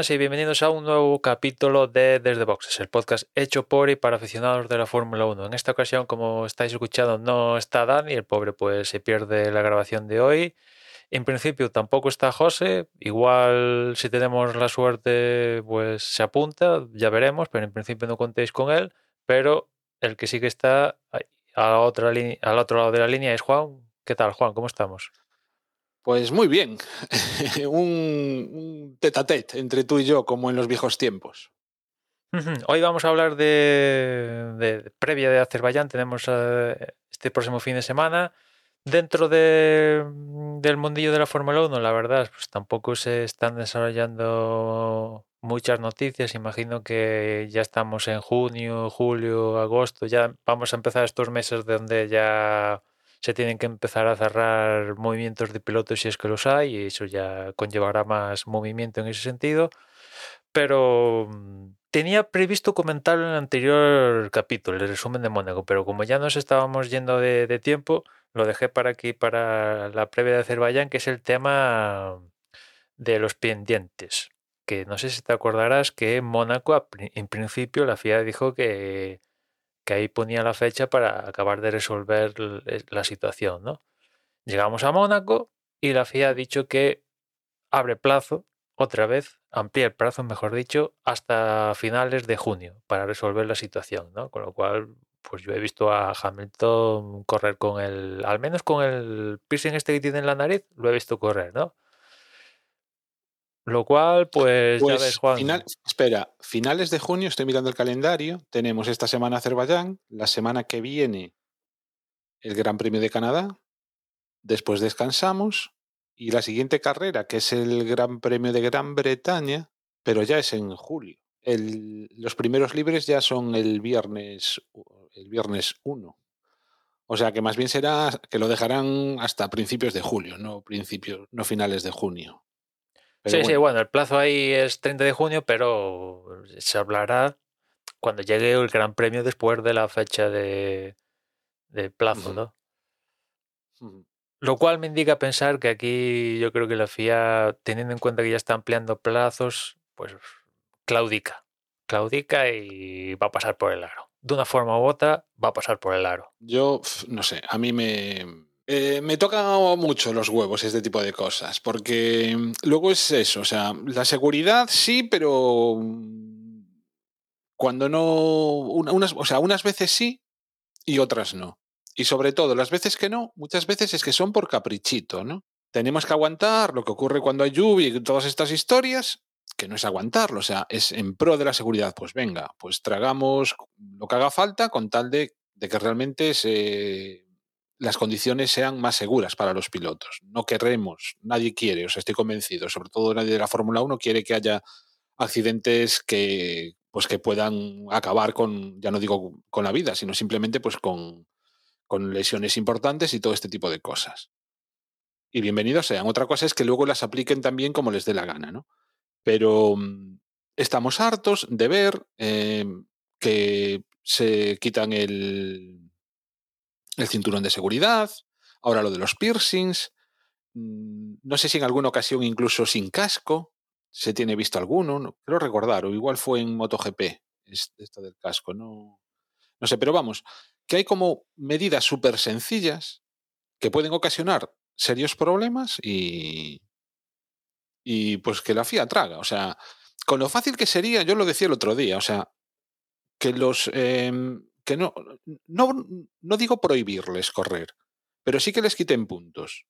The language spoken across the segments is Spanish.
buenas y bienvenidos a un nuevo capítulo de Desde Boxes, el podcast hecho por y para aficionados de la Fórmula 1. En esta ocasión, como estáis escuchando, no está Dani, el pobre pues se pierde la grabación de hoy. En principio tampoco está José, igual si tenemos la suerte pues se apunta, ya veremos, pero en principio no contéis con él, pero el que sí que está a otra al otro lado de la línea es Juan. ¿Qué tal Juan? ¿Cómo estamos? Pues muy bien, un, tete entre tú y yo, como en los viejos tiempos. Hoy vamos a hablar de, previa de Azerbaiyán. Tenemos eh, este próximo fin de semana. Dentro de, del mundillo de la Fórmula 1, la verdad, pues tampoco se están desarrollando muchas noticias. Imagino que ya estamos en junio, julio, agosto. Ya vamos a empezar estos meses donde ya se tienen que empezar a cerrar movimientos de pilotos si es que los hay, y eso ya conllevará más movimiento en ese sentido. Pero mm, tenía previsto comentarlo en el anterior capítulo, el resumen de Mónaco, pero como ya nos estábamos yendo de, tiempo, lo dejé para aquí, para la previa de Azerbaiyán, que es el tema de los pendientes. Que no sé si te acordarás que en Mónaco, en principio, la FIA dijo que que ahí ponía la fecha para acabar de resolver eh, la situación, ¿no? Llegamos a Mónaco y la FIA ha dicho que abre plazo otra vez, amplía el plazo, mejor dicho, hasta finales de junio para resolver la situación, ¿no? Con lo cual, pues yo he visto a Hamilton correr con el, al menos con el piercing este que tiene en la nariz, lo he visto correr, ¿no? Lo cual, pues, ya pues ves, Juan. espera, finales de junio, estoy mirando el calendario. Tenemos esta semana Azerbaiyán, la semana que viene el Gran Premio de Canadá. Después descansamos. Y la siguiente carrera, que es el Gran Premio de Gran Bretaña, pero ya es en julio. los primeros libres ya son el viernes, el viernes 1. O sea que más bien será que lo dejarán hasta principios de julio, no principios, no finales de junio sí, sí, bueno, el plazo ahí es 30 de junio, pero se hablará cuando llegue el Gran Premio después de la fecha de, plazo, ¿no? Lo cual me indica pensar que aquí yo creo que la FIA, teniendo en cuenta que ya está ampliando plazos, pues claudica. Claudica y va a pasar por el aro. De una forma u otra, va a pasar por el aro. Yo, no sé, a mí me, eh, me tocan mucho los huevos este tipo de cosas, porque mm, luego es eso, o sea, la seguridad sí, pero mm, cuando no, unas, o sea, unas veces sí y otras no. Y sobre todo, las veces que no, muchas veces es que son por caprichito, ¿no? Tenemos que aguantar lo que ocurre cuando hay lluvia y todas estas historias, que no es aguantarlo, o sea, es en pro de la seguridad. Pues venga, pues tragamos lo que haga falta con tal de, de que realmente se las condiciones sean más seguras para los pilotos. No queremos, nadie quiere, o sea, estoy convencido, sobre todo nadie de la Fórmula 1 quiere que haya accidentes que pues que puedan acabar con, ya no digo con la vida, sino simplemente pues con, con lesiones importantes y todo este tipo de cosas. Y bienvenidos sean. Otra cosa es que luego las apliquen también como les dé la gana, ¿no? Pero mm, estamos hartos de ver eh, que se quitan el, el cinturón de seguridad, ahora lo de los piercings, mm, no sé si en alguna ocasión incluso sin casco, se tiene visto alguno, no, creo recordar, o igual fue en MotoGP, esto del casco, no, no sé, pero vamos, que hay como medidas súper sencillas que pueden ocasionar serios problemas y, y pues que la FIA traga, o sea, con lo fácil que sería, yo lo decía el otro día, o sea, que los em, no, no, no digo prohibirles correr, pero sí que les quiten puntos.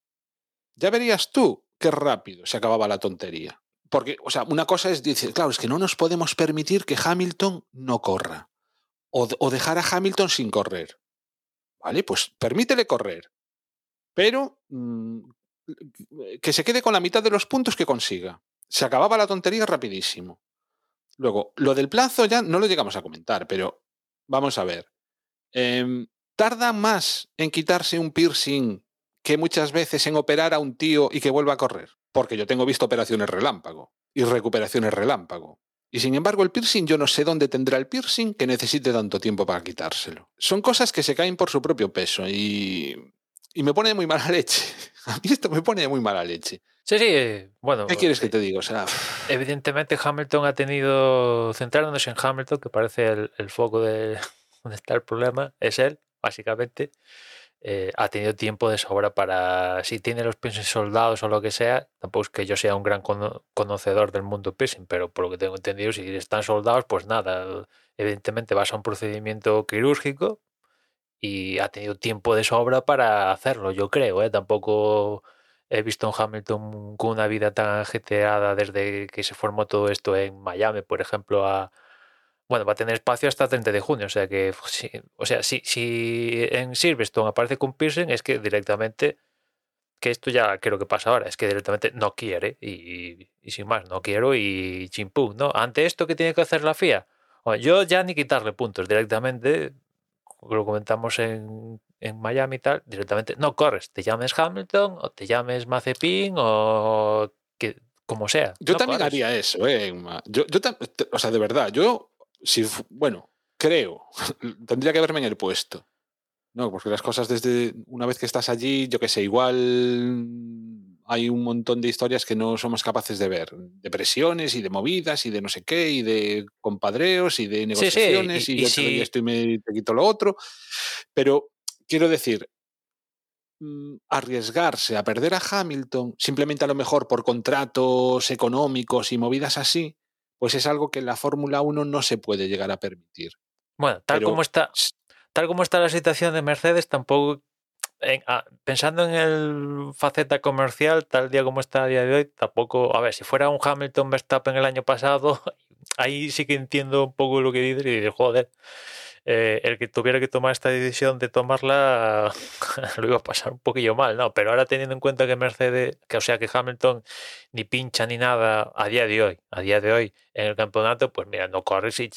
Ya verías tú qué rápido se acababa la tontería. Porque, o sea, una cosa es decir, claro, es que no nos podemos permitir que Hamilton no corra. O, o dejar a Hamilton sin correr. Vale, pues permítele correr. Pero mmm, que se quede con la mitad de los puntos que consiga. Se acababa la tontería rapidísimo. Luego, lo del plazo ya no lo llegamos a comentar, pero vamos a ver. Em, tarda más en quitarse un piercing que muchas veces en operar a un tío y que vuelva a correr. Porque yo tengo visto operaciones relámpago y recuperaciones relámpago. Y sin embargo, el piercing, yo no sé dónde tendrá el piercing que necesite tanto tiempo para quitárselo. Son cosas que se caen por su propio peso y, y me pone muy mala leche. A mí esto me pone muy mala leche. Sí, sí, bueno. ¿Qué quieres que te diga? O sea, Evidentemente Hamilton ha tenido, centrándonos en Hamilton, que parece el, el foco de donde está el problema, es él, básicamente. eh, ha tenido tiempo de sobra para, si tiene los piercing soldados o lo que sea, tampoco es que yo sea un gran cono- conocedor del mundo piercing, pero por lo que tengo entendido, si están soldados, pues nada, evidentemente vas a un procedimiento quirúrgico y ha tenido tiempo de sobra para hacerlo, yo creo, ¿eh? Tampoco he visto a Hamilton con una vida tan ajetreada desde que se formó todo esto en Miami, por ejemplo, a... Bueno, va a tener espacio hasta 30 de junio, o sea que, sí, o sea, si, si en Silverstone aparece con piercing, es que directamente, que esto ya creo que pasa ahora, es que directamente no quiere y, y sin más, no quiero y chimpú, ¿no? Ante esto, ¿qué tiene que hacer la FIA? Bueno, yo ya ni quitarle puntos directamente, lo comentamos en, en Miami y tal, directamente no corres, te llames Hamilton o te llames Mazepin o que, como sea. yo no también corres. haría eso, ¿eh? Yo, yo o sea, de verdad, yo, si, bueno, creo, tendría que verme en el puesto. No, porque las cosas desde una vez que estás allí, yo qué sé, igual hay un montón de historias que no somos capaces de ver. De presiones y de movidas y de no sé qué y de compadreos y de sí, negociaciones y- y, y yo si- esto y me te quito lo otro. Pero quiero decir, mm, arriesgarse a perder a Hamilton, simplemente a lo mejor por contratos económicos y movidas así, pues es algo que en la Fórmula 1 no se puede llegar a permitir. Bueno, tal Pero- como está, tal como está la situación de Mercedes, tampoco en- ah, pensando en el faceta comercial, tal día como está a día de hoy, tampoco, a ver, si fuera un Hamilton Verstappen el año pasado, ahí sí que entiendo un poco lo que dices y dices, joder, eh, el que tuviera que tomar esta decisión de tomarla lo iba a pasar un poquillo mal, ¿no? Pero ahora teniendo en cuenta que Mercedes, que o sea que Hamilton ni pincha ni nada a día de hoy, a día de hoy en el campeonato, pues mira, no corres y,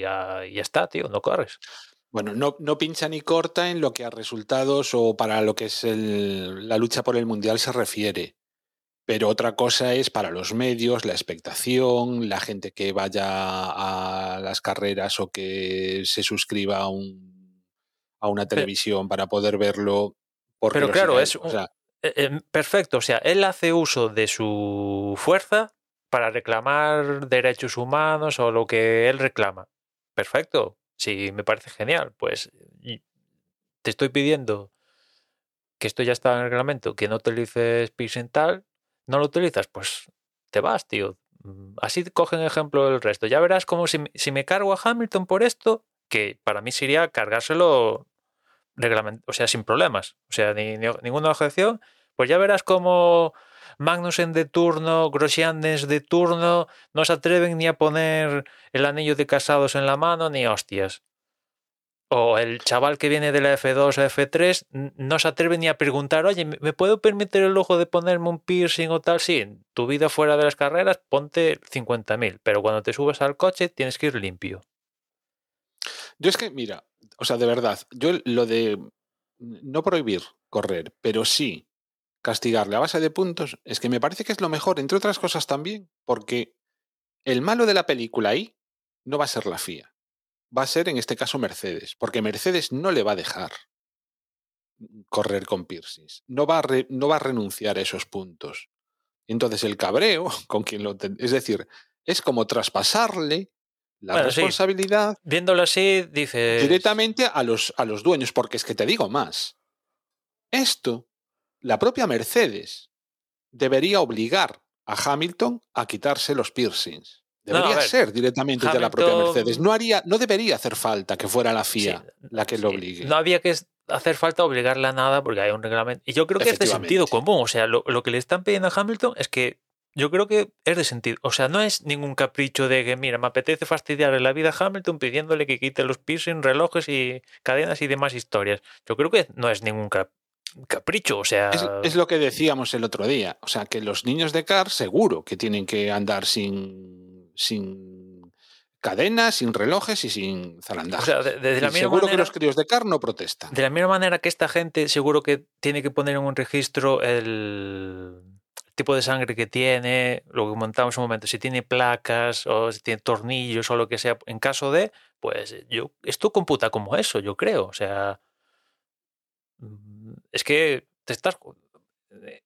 ya está, tío, no corres. Bueno, no, no pincha ni corta en lo que a resultados o para lo que es el- la lucha por el Mundial se refiere. Pero otra cosa es para los medios, la expectación, la gente que vaya a las carreras o que se suscriba a, un, a una televisión para poder verlo. Pero claro, es. O sea, Eh, eh, perfecto, o sea, él hace uso de su fuerza para reclamar derechos humanos o lo que él reclama. Perfecto, sí, me parece genial. Pues te estoy pidiendo que esto ya está en el reglamento, que no utilices piercing tal, no lo utilizas, pues te vas, tío. Así cogen ejemplo el resto. Ya verás como si, me- si me cargo a Hamilton por esto, que para mí sería cargárselo o sea, sin problemas, o sea, ni, ni- ninguna objeción, pues ya verás como Magnussen de turno, Grosjeanes de turno, no se atreven ni a poner el anillo de casados en la mano, ni hostias. O el chaval que viene de la F2 o F3 n- no se atreve ni a preguntar, oye, ¿me puedo permitir el lujo de ponerme un piercing o tal? Sí, tu vida fuera de las carreras ponte 50.000, pero cuando te subes al coche tienes que ir limpio. yo es que, mira, o sea, de verdad, yo lo de no prohibir correr, pero sí castigarle a base de puntos, es que me parece que es lo mejor, entre otras cosas también, porque el malo de la película ahí no va a ser la FIA, va a ser en este caso Mercedes, porque Mercedes no le va a dejar correr con piercings, no va a, re- no va a renunciar a esos puntos. Entonces el cabreo con quien lo... Es decir, es como traspasarle la Bueno, sí. responsabilidad Viéndolo así, dices... directamente a los, a los dueños, porque es que te digo más. Esto, la propia Mercedes debería obligar a Hamilton a quitarse los piercings. Debería ser directamente de la propia Mercedes. No, haría, no debería hacer falta que fuera la FIA Sí, la que lo sí, obligue. No había que hacer falta obligarle a nada porque hay un reglamento. Y yo creo que es de sentido común. O sea, lo, lo que le están pidiendo a Hamilton es que yo creo que es de sentido. O sea, no es ningún capricho de que, mira, me apetece fastidiarle la vida a Hamilton pidiéndole que quite los piercing, relojes y cadenas y demás historias. Yo creo que no es ningún cap- capricho. O sea, Es, es lo que decíamos el otro día. O sea, que los niños de CAR seguro que tienen que andar sin, sin cadenas, sin relojes y sin zarandajes. O sea, de, de la Y misma seguro que los críos de CAR no protestan. de la misma manera que esta gente seguro que tiene que poner en un registro el tipo de sangre que tiene, lo que comentamos un momento, si tiene placas o si tiene tornillos o lo que sea, en caso de, pues yo, esto computa como eso, yo creo. O sea, mm, es que te estás eh,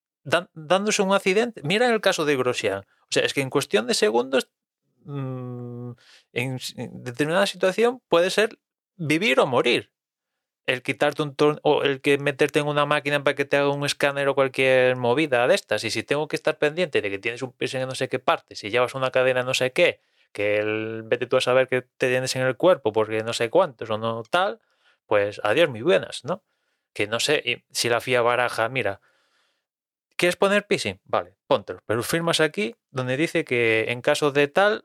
dándose un accidente. Mira el caso de Grosjean. O sea, es que en cuestión de segundos, mm, en, determinada situación puede ser vivir o morir. El quitarte un torn o el que meterte en una máquina para que te haga un escáner o cualquier movida de estas. Y si tengo que estar pendiente de que tienes un piercing en no sé qué parte, si llevas una cadena en no sé qué, que el, vete tú a saber que te tienes en el cuerpo porque no sé cuántos o no tal, pues adiós, muy buenas, ¿no? Que no sé si la FIA baraja, mira, ¿quieres poner piercing? Vale, póntelo. Pero firmas aquí donde dice que en caso de tal,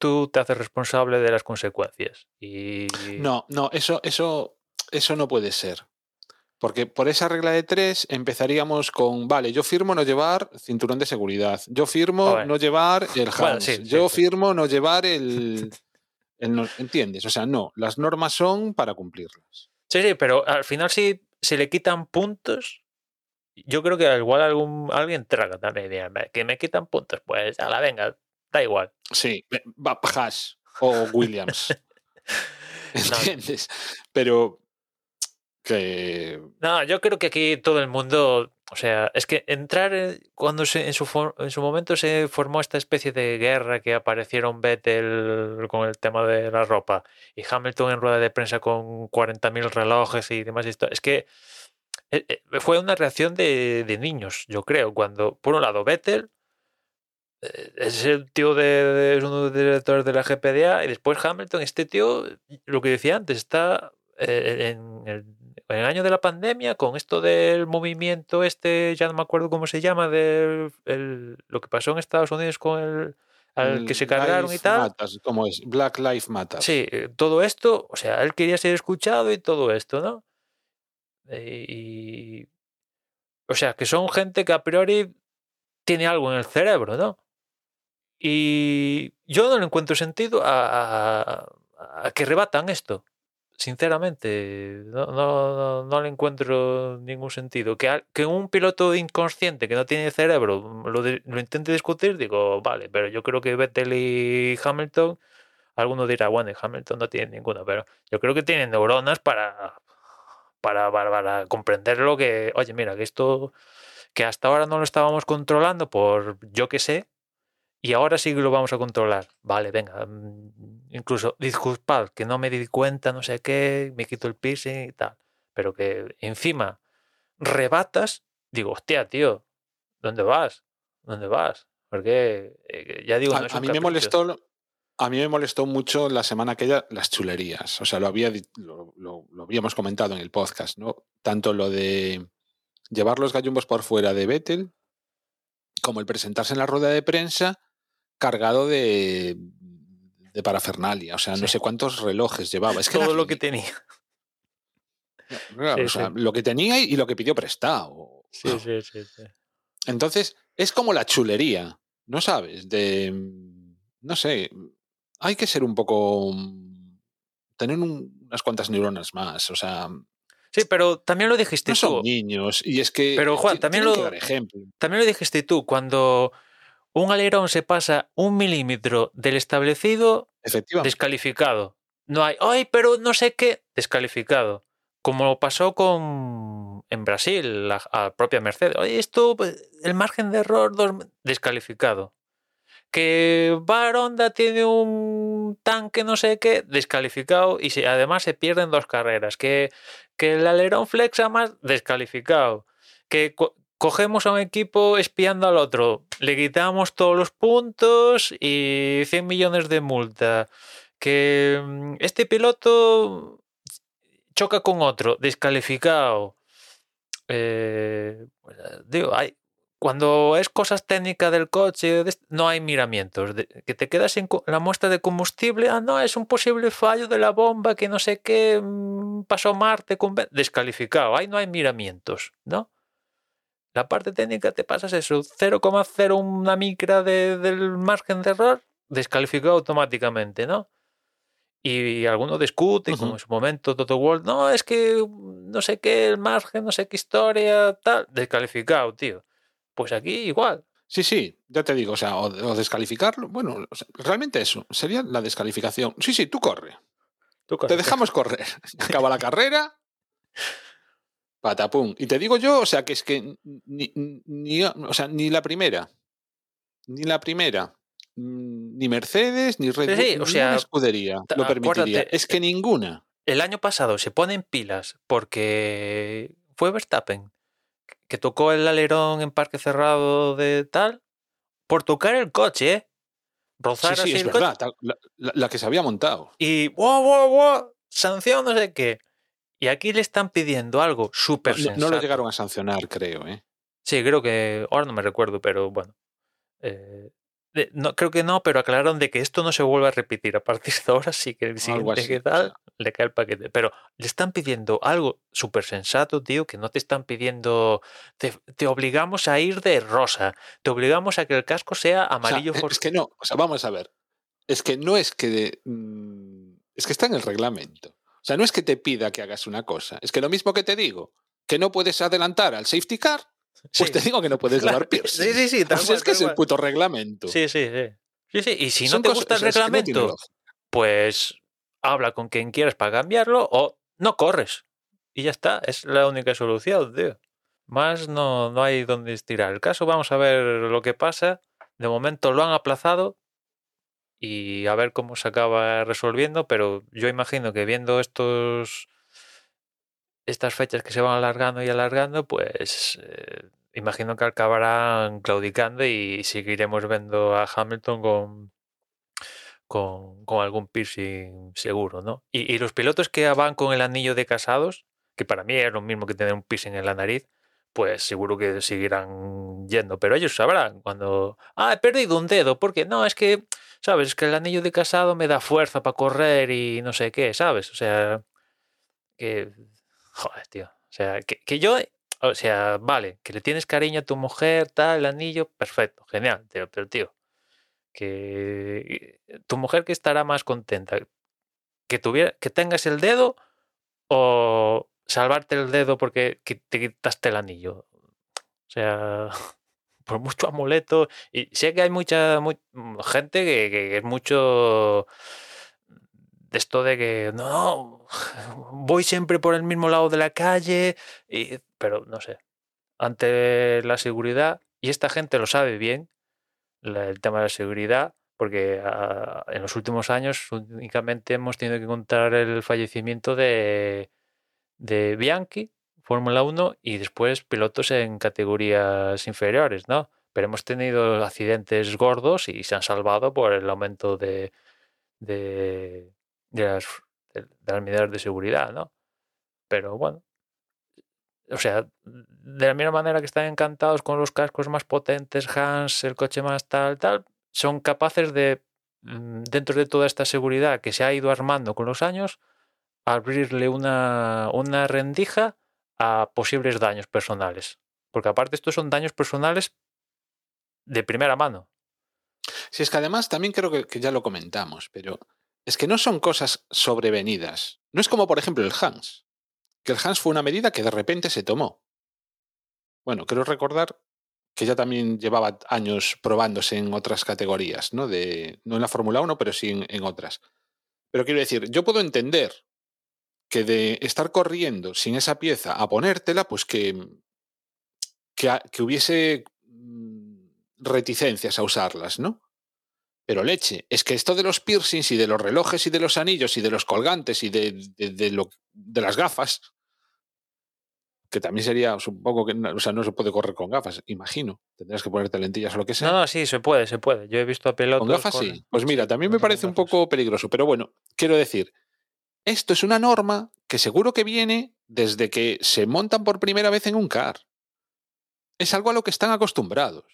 tú te haces responsable de las consecuencias. Y No, no, eso, eso, eso no puede ser. Porque por esa regla de tres empezaríamos con, vale, yo firmo no llevar cinturón de seguridad, yo firmo no llevar el harness, Bueno, sí, sí, yo sí. firmo no llevar el, el no- ¿Entiendes? O sea, no, las normas son para cumplirlas. Sí, sí, pero al final si se le quitan puntos, yo creo que igual algún, alguien traga también. dirá, "Ve, Que me quitan puntos, pues a la venga, da igual. Sí, Haas o Williams. ¿Entiendes? Pero que No, yo creo que aquí todo el mundo, o sea, es que entrar en- cuando se, en, su, en su momento se formó esta especie de guerra que aparecieron Vettel con el tema de la ropa y Hamilton en rueda de prensa con 40.000 relojes y demás historias. Es que eh, eh, fue una reacción de, de niños, yo creo, cuando por un lado Vettel es el tío de, de- es uno de los directores de la GPDA y después Hamilton, este tío, lo que decía antes, está eh, en el, en el año de la pandemia con esto del movimiento este, ya no me acuerdo cómo se llama, de lo que pasó en Estados Unidos con el al que se cargaron y Life tal. Matters, ¿cómo es? Black Life Matter. Sí, eh, todo esto, o sea, él quería ser escuchado y todo esto, ¿no? Eh, Y, o sea, que son gente que a priori tiene algo en el cerebro, ¿no? Y yo no le encuentro sentido a, que rebatan esto. Sinceramente, no, no, no- le encuentro ningún sentido. Que, que un piloto inconsciente que no tiene cerebro lo, lo intente discutir, digo, vale, pero yo creo que Vettel y Hamilton, alguno dirá, bueno, Hamilton no tiene ninguna, pero yo creo que tienen neuronas para, para, para, para comprender lo que, oye, mira, que esto, que hasta ahora no lo estábamos controlando por yo que sé, y ahora sí que lo vamos a controlar. Vale, venga. mm, Incluso, disculpad, que no me di cuenta, no sé qué, me quito el piercing y tal. Pero que encima rebatas, digo, hostia, tío, ¿dónde vas? ¿Dónde vas? Porque eh, ya digo, A, mí me molestó a mí me molestó mucho la semana aquella las chulerías o sea lo había lo- lo habíamos comentado en el podcast no tanto lo de llevar los gallumbos por fuera de Vettel como el presentarse en la rueda de prensa cargado de de parafernalia o sea no sé cuántos relojes llevaba es que todo lo que tenía. Claro, Sí, o sea, sí. lo que tenía y, lo que pidió prestado Sí, sí, sí, sí. Entonces, es como la chulería, ¿no sabes? De, no sé, hay que ser un poco, tener un- unas cuantas neuronas más, o sea, no Sí, pero también lo dijiste son tú. niños y es que Pero, Juan, también lo- que dar ejemplo. También lo dijiste tú, cuando un alerón se pasa un milímetro del establecido, descalificado. No hay, ay, pero no sé qué, descalificado. Como pasó con en Brasil, la, a propia Mercedes. Oye, esto, pues, el margen de error, dos- descalificado. Que Bar Honda tiene un tanque no sé qué, descalificado y se- además se pierden dos carreras. Que, que el alerón flexa más, descalificado. Que cogemos a un equipo espiando al otro, le quitamos todos los puntos y 100 millones de multa. Que mm, este piloto choca con otro, descalificado. Eh, pues, digo, hay, cuando es cosas técnicas del coche, no hay miramientos. que te quedas co- la muestra de combustible, ah, no, es un posible fallo de la bomba que no sé qué mm, pasó Marte con descalificado. Ahí no hay miramientos, ¿no? La parte técnica te pasas eso, 0,0 una micra de- del margen de error, descalificado automáticamente, ¿no? Y alguno discute, como Ujú. en su momento Toto Wolff, no, es que no sé qué, el margen, no sé qué historia, tal, descalificado, tío. Pues aquí igual. Sí, sí, ya te digo, o sea, o, o descalificarlo. Bueno, o sea, realmente eso sería la descalificación. Sí, sí, tú corre. Tú Te corre. dejamos correr. Acaba la carrera. Patapum. Y te digo yo, o sea, que es que ni, ni, o sea, ni la primera, ni la primera, mm, ni Mercedes, ni Red Sí, Bull, sí, o sea, escudería lo permitiría. Es que ninguna. El año pasado se ponen pilas porque fue Verstappen que tocó el alerón en parque cerrado de tal por tocar el coche, ¿eh? Rozar Sí, sí, así es el coche verdad. La, la- la que se había montado. y wow, wow, wow, sanción no sé qué. Y aquí le están pidiendo algo súper no- sensato. no lo llegaron a sancionar, creo. ¿eh? Sí, creo que ahora no me recuerdo, pero bueno. Eh, de- no, creo que no, pero aclararon de que esto no se vuelve a repetir. A partir de ahora sí que el siguiente que o tal le cae el paquete. Pero le están pidiendo algo súper sensato, tío, que no te están pidiendo. Te, te obligamos a ir de rosa. Te obligamos a que el casco sea O sea, amarillo. es que no, o sea, vamos a ver. Es que no es que de- mm, es que está en el reglamento. O sea, no es que te pida que hagas una cosa. Es que lo mismo que te digo, que no puedes adelantar al safety car, pues Sí. te digo que no puedes Claro, llevar piercing. Sí, sí, sí. O tal sea, cual, es que es el puto reglamento. Sí, sí, sí. Sí, sí. Y si no te cosas- gusta el no reglamento, pues habla con quien quieras para cambiarlo o no corres. Y ya está, es la única solución, tío. Más no, no hay donde estirar. El caso, vamos a ver lo que pasa. De momento lo han aplazado y a ver cómo se acaba resolviendo, pero yo imagino que viendo estos estas fechas que se van alargando y alargando, pues eh, imagino que acabarán claudicando y seguiremos viendo a Hamilton con, con, con algún piercing seguro, ¿no? Y, y los pilotos que van con el anillo de casados, que para mí es lo mismo que tener un piercing en la nariz, pues seguro que seguirán yendo, pero ellos sabrán cuando, ah, he perdido un dedo, porque no, es que, ¿sabes? Es que el anillo de casado me da fuerza para correr y no sé qué, ¿sabes? O sea, que, joder, tío, o sea, que, yo, o sea, vale, que le tienes cariño a tu mujer, tal, el anillo, perfecto, genial, tío, pero tío, que tu mujer que estará más contenta, que tuviera, que tengas el dedo o salvarte el dedo porque te quitaste el anillo. O sea, por mucho amuleto. Y sé que hay mucha mu- gente que, es mucho de esto de que no, voy siempre por el mismo lado de la calle, y, pero no sé. Ante la seguridad, y esta gente lo sabe bien, el tema de la seguridad, porque ah, en los últimos años únicamente hemos tenido que contar el fallecimiento de, de Bianchi, Fórmula 1, y después pilotos en categorías inferiores, ¿no? Pero hemos tenido accidentes gordos y se han salvado por el aumento de, de, de las, de, las medidas de seguridad, ¿no? Pero bueno, o sea, de la misma manera que están encantados con los cascos más potentes, Hans, el coche más tal, tal, son capaces de, mm, dentro de toda esta seguridad que se ha ido armando con los años, abrirle una, una rendija a posibles daños personales. Porque aparte estos son daños personales de primera mano. Si es que además también creo que, ya lo comentamos, pero es que no son cosas sobrevenidas. No es como, por ejemplo, el Hans. Que el Hans fue una medida que de repente se tomó. Bueno, quiero recordar que ya también llevaba años probándose en otras categorías, ¿no? De, no en la Fórmula 1, pero sí en otras. Pero quiero decir, yo puedo entender que de estar corriendo sin esa pieza a ponértela, pues que, que, a- que hubiese mm, reticencias a usarlas, ¿no? Pero leche, es que esto de los piercings y de los relojes y de los anillos y de los colgantes y de, de, de lo, de las gafas, que también sería, supongo que, no- o sea, no se puede correr con gafas, imagino. Tendrás que ponerte lentillas o lo que sea. No, no, sí, se puede, se puede. Yo he visto a pilotos. Con gafas con- sí. Pues mira, también me parece un poco peligroso, pero bueno, quiero decir, esto es una norma que seguro que viene desde que se montan por primera vez en un car. Es algo a lo que están acostumbrados.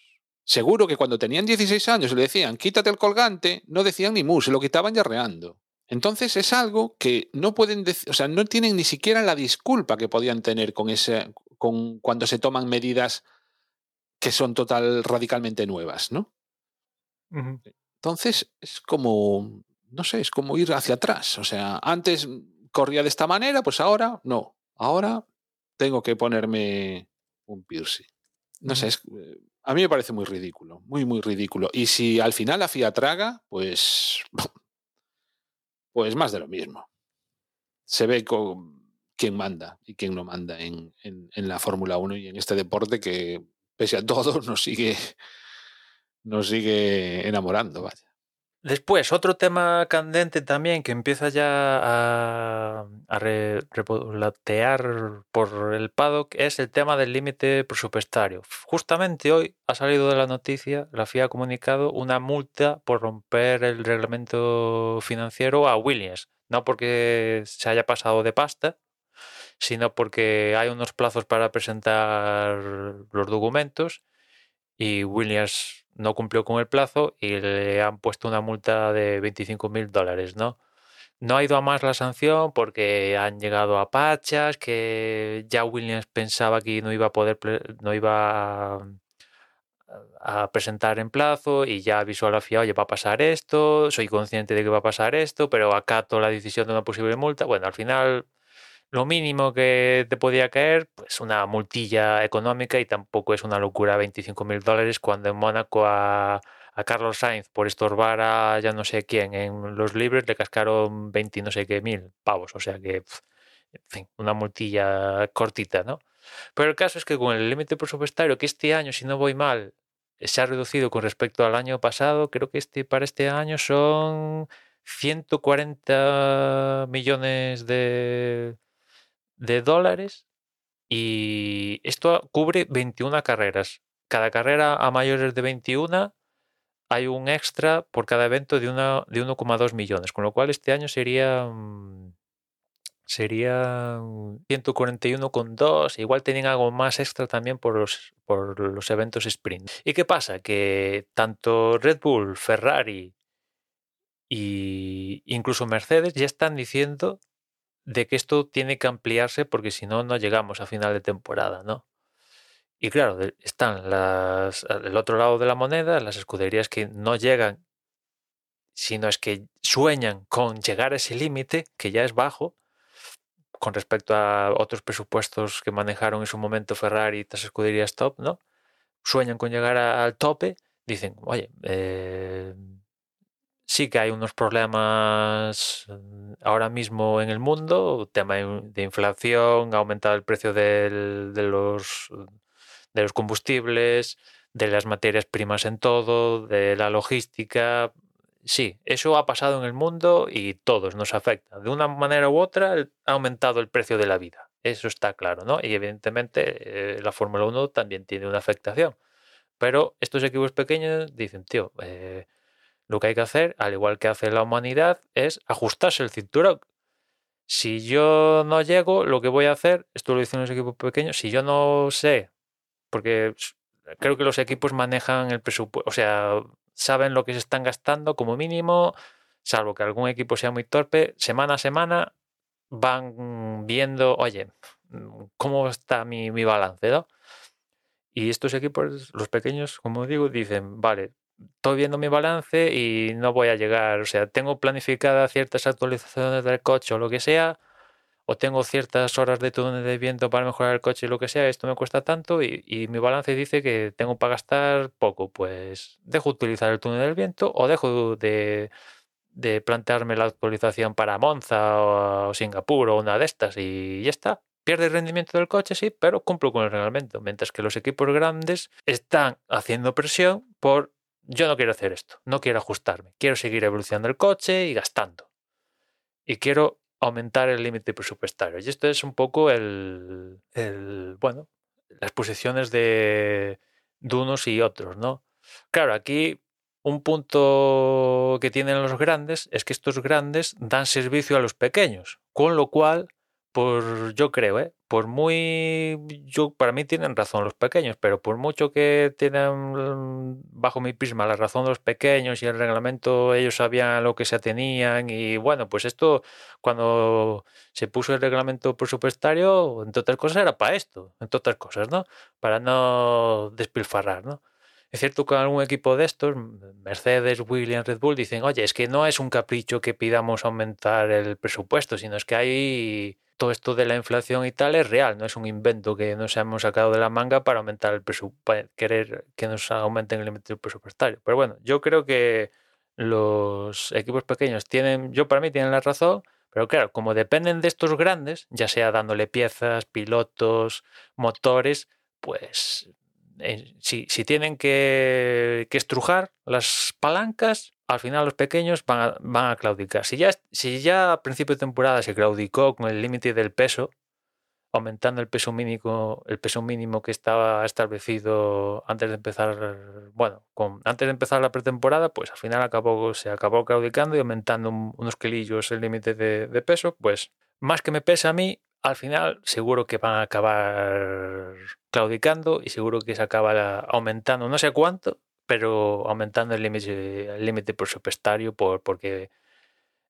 Seguro que cuando tenían 16 años y le decían quítate el colgante, no decían ni mu, se lo quitaban yarreando. Entonces es algo que no pueden decir, o sea, no tienen ni siquiera la disculpa que podían tener con ese, con cuando se toman medidas que son total radicalmente nuevas, ¿no? Entonces es como, no sé, es como ir hacia atrás. O sea, antes corría de esta manera, pues ahora no. Ahora tengo que ponerme un piercing. No sé, es, eh, a mí me parece muy ridículo, muy, muy ridículo. Y si al final la FIA traga, pues, pues más de lo mismo. Se ve con quién manda y quién no manda en, en, en la Fórmula 1 y en este deporte que, pese a todo, nos sigue, nos sigue enamorando. Vaya. Después, otro tema candente también que empieza ya a, a re- revolotear por el paddock es el tema del límite presupuestario. Justamente hoy ha salido de la noticia, la FIA ha comunicado una multa por romper el reglamento financiero a Williams. No porque se haya pasado de pasta, sino porque hay unos plazos para presentar los documentos y Williams no cumplió con el plazo y le han puesto una multa de 25 mil dólares, ¿no? No ha ido a más la sanción porque han llegado a pachas, que ya Williams pensaba que no iba a poder, no iba a, presentar en plazo y ya avisó a la oye, va a pasar esto, soy consciente de que va a pasar esto, pero acato la decisión de una posible multa. Bueno, al final lo mínimo que te podía caer, pues una multilla económica y tampoco es una locura 25 mil dólares cuando en Mónaco a, a Carlos Sainz por estorbar a ya no sé quién en los libres le cascaron 20 y no sé qué mil pavos, o sea que, en fin, una multilla cortita, ¿no? Pero el caso es que con el límite presupuestario que este año, si no voy mal, se ha reducido con respecto al año pasado, creo que este para este año son 140 millones de, de dólares y esto cubre 21 carreras. Cada carrera a mayores de 21 hay un extra por cada evento de, una, de 1,2 millones, con lo cual este año sería mm, sería 141,2. Igual tenían algo más extra también por los, por los eventos sprint. ¿Y qué pasa? Que tanto Red Bull, Ferrari y incluso Mercedes ya están diciendo de que esto tiene que ampliarse porque si no, no llegamos a final de temporada, ¿no? Y claro, están el otro lado de la moneda, las escuderías que no llegan, sino es que sueñan con llegar a ese límite, que ya es bajo, con respecto a otros presupuestos que manejaron en su momento Ferrari y estas escuderías top, ¿no? Sueñan con llegar al tope, dicen, oye, eh, sí que hay unos problemas mm, ahora mismo en el mundo, tema de inflación, ha aumentado el precio de, los, de los combustibles, de las materias primas en todo, de la logística. Sí, eso ha pasado en el mundo y todos nos afecta. De una manera u otra ha aumentado el precio de la vida. Eso está claro, ¿no? Y evidentemente eh, la Fórmula 1 también tiene una afectación. Pero estos equipos pequeños dicen, tío, eh, lo que hay que hacer, al igual que hace la humanidad, es ajustarse el cinturón. Si yo no llego, lo que voy a hacer, esto lo dicen los equipos pequeños, si yo no sé, porque creo que los equipos manejan el presupuesto, o sea, saben lo que se están gastando como mínimo, salvo que algún equipo sea muy torpe, semana a semana van viendo, oye, ¿cómo está mi, mi balance? Y estos equipos, los pequeños, como digo, dicen, vale, estoy viendo mi balance y no voy a llegar, o sea, tengo planificadas ciertas actualizaciones del coche o lo que sea, o tengo ciertas horas de túnel de viento para mejorar el coche y lo que sea, esto me cuesta tanto y, y mi balance dice que tengo para gastar poco, pues dejo utilizar el túnel del viento o dejo de, de plantearme la actualización para Monza o, o Singapur o una de estas y ya está. Pierde el rendimiento del coche, sí, pero cumplo con el reglamento. Mientras que los equipos grandes están haciendo presión por yo no quiero hacer esto, no quiero ajustarme, quiero seguir evolucionando el coche y gastando. Y quiero aumentar el límite presupuestario. Y esto es un poco el, el, bueno, las posiciones de, de unos y otros, ¿no? Claro, aquí un punto que tienen los grandes es que estos grandes dan servicio a los pequeños, con lo cual, por yo creo, ¿eh? por muy yo para mí tienen razón los pequeños, pero por mucho que tienen bajo mi prisma la razón los pequeños y el reglamento ellos sabían lo que se atenían y bueno, pues esto cuando se puso el reglamento presupuestario, entre otras cosas era para esto, entre otras cosas, ¿no? Para no despilfarrar, ¿no? Es cierto que algún equipo de estos, Mercedes, Williams, Red Bull, dicen, oye, es que no es un capricho que pidamos aumentar el presupuesto, sino es que hay todo esto de la inflación y tal es real, no es un invento que nos hemos sacado de la manga para aumentar el presupuesto, querer que nos aumenten el límite presupuestario. Pero bueno, yo creo que los equipos pequeños tienen, yo para mí tienen la razón, pero claro, como dependen de estos grandes, ya sea dándole piezas, pilotos, motores, pues eh, si, si, tienen que, que, estrujar las palancas, al final los pequeños van a, van a claudicar. Si ya, si ya a principio de temporada se claudicó con el límite del peso, aumentando el peso mínimo, el peso mínimo que estaba establecido antes de empezar, bueno, antes de empezar la pretemporada, pues al final acabó, se acabó claudicando y aumentando un, unos kilillos el límite de, de, peso, pues más que me pesa a mí, al final seguro que van a acabar claudicando y seguro que se acaba aumentando, no sé cuánto, pero aumentando el límite el límite presupuestario por, porque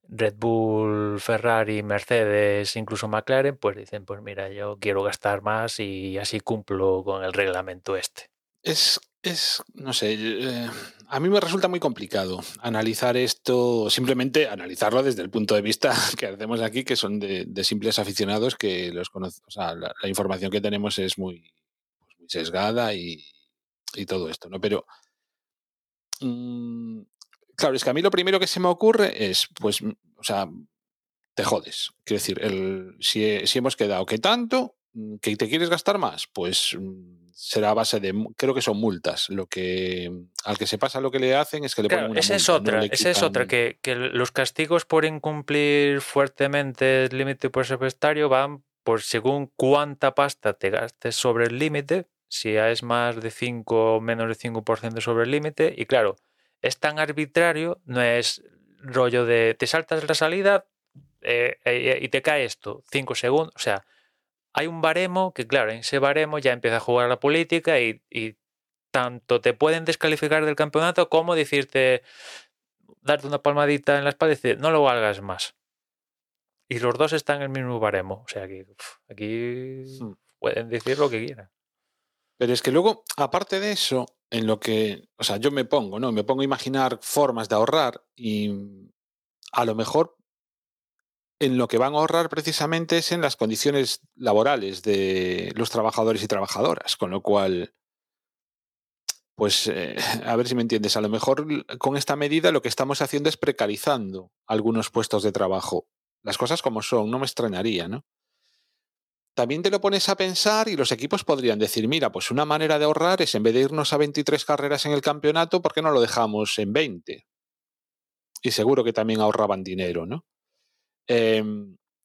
Red Bull, Ferrari, Mercedes, incluso McLaren, pues dicen, pues mira, yo quiero gastar más y así cumplo con el reglamento este. Es, es no sé, eh, a mí me resulta muy complicado analizar esto, simplemente analizarlo desde el punto de vista que hacemos aquí, que son de, simples aficionados que los conocen, o sea, la, la, información que tenemos es muy, pues muy sesgada y, y, todo esto, ¿no? Pero mmm, claro, es que a mí lo primero que se me ocurre es, pues, o sea, te jodes. Quiero decir, el, si, si, hemos quedado que tanto, que te quieres gastar más, pues será a base de, creo que son multas. Lo que al que se pasa lo que le hacen es que le claro, ponen una esa multa. es otra, no esa es otra, que, que los castigos por incumplir fuertemente el límite presupuestario van por según cuánta pasta te gastes sobre el límite, si es más de 5 o menos de 5% sobre el límite, y claro, es tan arbitrario, no es rollo de te saltas la salida eh, eh, y te cae esto, 5 segundos, o sea, hay un baremo que claro, en ese baremo ya empieza a jugar la política y, y tanto te pueden descalificar del campeonato como decirte, darte una palmadita en la espalda y decir, no lo hagas más. Y los dos están en el mismo baremo, o sea, que uf, aquí pueden decir lo que quieran. Pero es que luego, aparte de eso, en lo que, o sea, yo me pongo, ¿no? Me pongo a imaginar formas de ahorrar y a lo mejor en lo que van a ahorrar precisamente es en las condiciones laborales de los trabajadores y trabajadoras, con lo cual, pues, eh, a ver si me entiendes, a lo mejor con esta medida lo que estamos haciendo es precarizando algunos puestos de trabajo. Las cosas como son, no me extrañaría, ¿no? También te lo pones a pensar y los equipos podrían decir, mira, pues una manera de ahorrar es en vez de irnos a 23 carreras en el campeonato, ¿por qué no lo dejamos en 20? Y seguro que también ahorraban dinero, ¿no? Eh,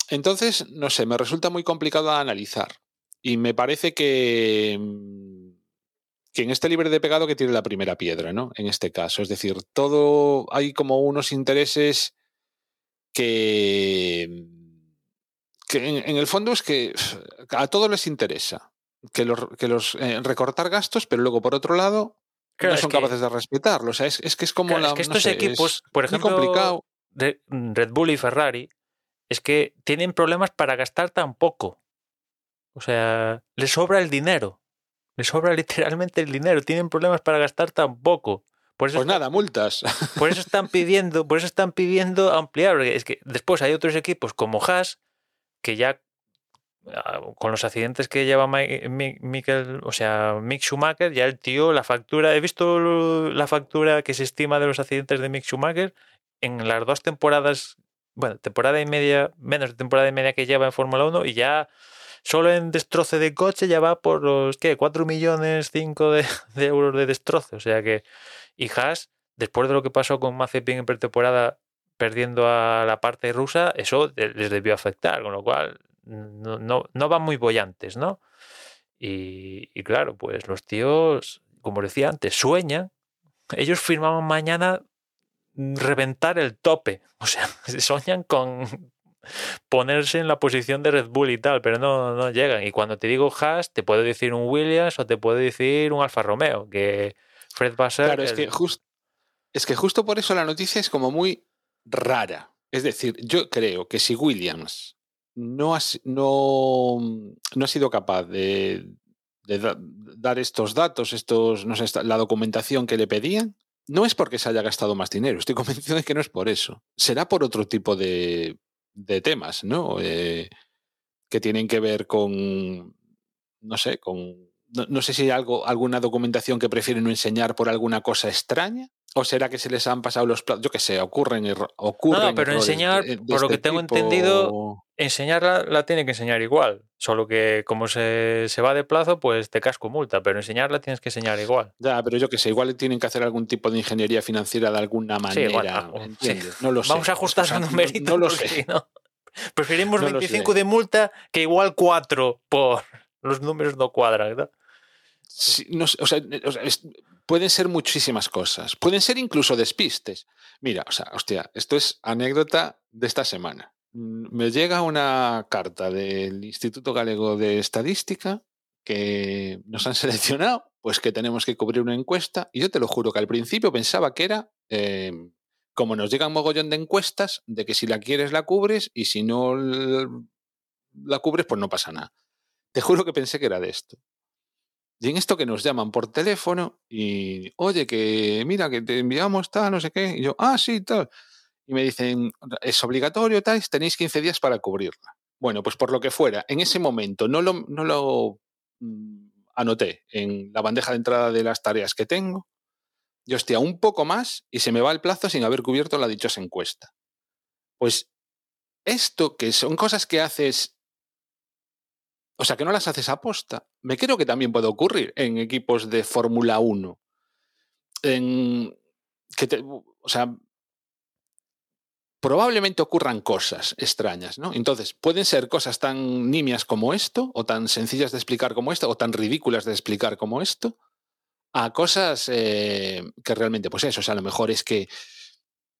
entonces, no sé, me resulta muy complicado analizar. Y me parece que, que en este libre de pegado que tiene la primera piedra, ¿no? En este caso. Es decir, todo hay como unos intereses que que en, en, el fondo es que a todos les interesa que los, que los eh, recortar gastos, pero luego por otro lado Claro, no son que- capaces de respetarlo. O sea, es, es que es como Claro, la. es que no estos sé, equipos, por ejemplo, complicado. de Red Bull y Ferrari, es que tienen problemas para gastar tan poco. O sea, les sobra el dinero. Les sobra literalmente el dinero. Tienen problemas para gastar tan poco. Por eso, Pues nada, multas. por eso están pidiendo, por eso están pidiendo ampliar. porque Es que después hay otros equipos como Haas que ya ah, con los accidentes que lleva Mi- Michael, o sea, Mick Schumacher, ya el tío, la factura, he visto la factura que se estima de los accidentes de Mick Schumacher en las dos temporadas, bueno, temporada y media, menos de temporada y media que lleva en Fórmula 1 y ya solo en destroce de coche ya va por los, ¿qué? 4 millones 5 de, de euros de destroce. O sea que, y Haas, después de lo que pasó con Mazepin en pretemporada, perdiendo a la parte rusa, eso les debió afectar, con lo cual no, no, no van muy bollantes, ¿no? Y, y claro, pues los tíos, como decía antes, sueñan. Ellos firmaban mañana reventar el tope. O sea, soñan con ponerse en la posición de Red Bull y tal, pero no, no llegan. Y cuando te digo Haas, te puedo decir un Williams o te puedo decir un Alfa Romeo, que Fred va a ser Claro, es que, just- es que justo por eso la noticia es como muy rara. Es decir, yo creo que si Williams no ha, si- no, no ha sido capaz de, de da- dar estos datos, estos, no sé, la documentación que le pedían, no es porque se haya gastado más dinero. Estoy convencido de que no es por eso. Será por otro tipo de, de temas, ¿no? Eh, que tienen que ver con, no sé, con, no, no sé si hay algo, alguna documentación que prefieren no enseñar por alguna cosa extraña. ¿O será que se les han pasado los plazos? Yo qué sé, ocurren, ocurren pero errores enseñar, de- de por lo este que tengo tipo. entendido, Enseñarla la tiene que enseñar igual. Solo que como se, se va de plazo, pues te casco multa. Pero enseñarla tienes que enseñar igual. Ya, pero yo que sé, igual tienen que hacer algún tipo de ingeniería financiera de alguna Sí, manera. bueno, sí. ¿entiendes? No lo sé. Vamos a ajustar O sea, su no- numerito. No, lo sé. no, preferimos No lo 25 sé. de multa que igual 4 por los números no cuadran. ¿verdad? Pueden ser muchísimas cosas. Pueden ser incluso despistes. Mira, o sea, hostia, esto es anécdota de esta semana. Mm, Me llega una carta del Instituto Galego de Estadística que nos han seleccionado, pues que tenemos que cubrir una encuesta. Y yo te lo juro que al principio pensaba que era, eh, como nos llegan mogollón de encuestas, de que si la quieres la cubres y si no la cubres, pues no pasa nada. Te juro que pensé que era de esto. Y en esto que nos llaman por teléfono y, oye, que mira, que te enviamos tal, no sé qué. Y yo, ah, sí, tal. Y me dicen, es obligatorio, tal, tenéis 15 días para cubrirla. Bueno, pues por lo que fuera, en ese momento no lo, no lo mm, anoté en la bandeja de entrada de las tareas que tengo. Yo estoy un poco más y se me va el plazo sin haber cubierto la dichosa encuesta. Pues esto, que son cosas que haces o sea, que no las haces a posta. Me creo que también puede ocurrir en equipos de Fórmula 1. En que o sea, probablemente ocurran cosas extrañas, ¿no? Entonces, pueden ser cosas tan nimias como esto, o tan sencillas de explicar como esto, o tan ridículas de explicar como esto, a cosas eh, que realmente, pues eso, o sea, a lo mejor es que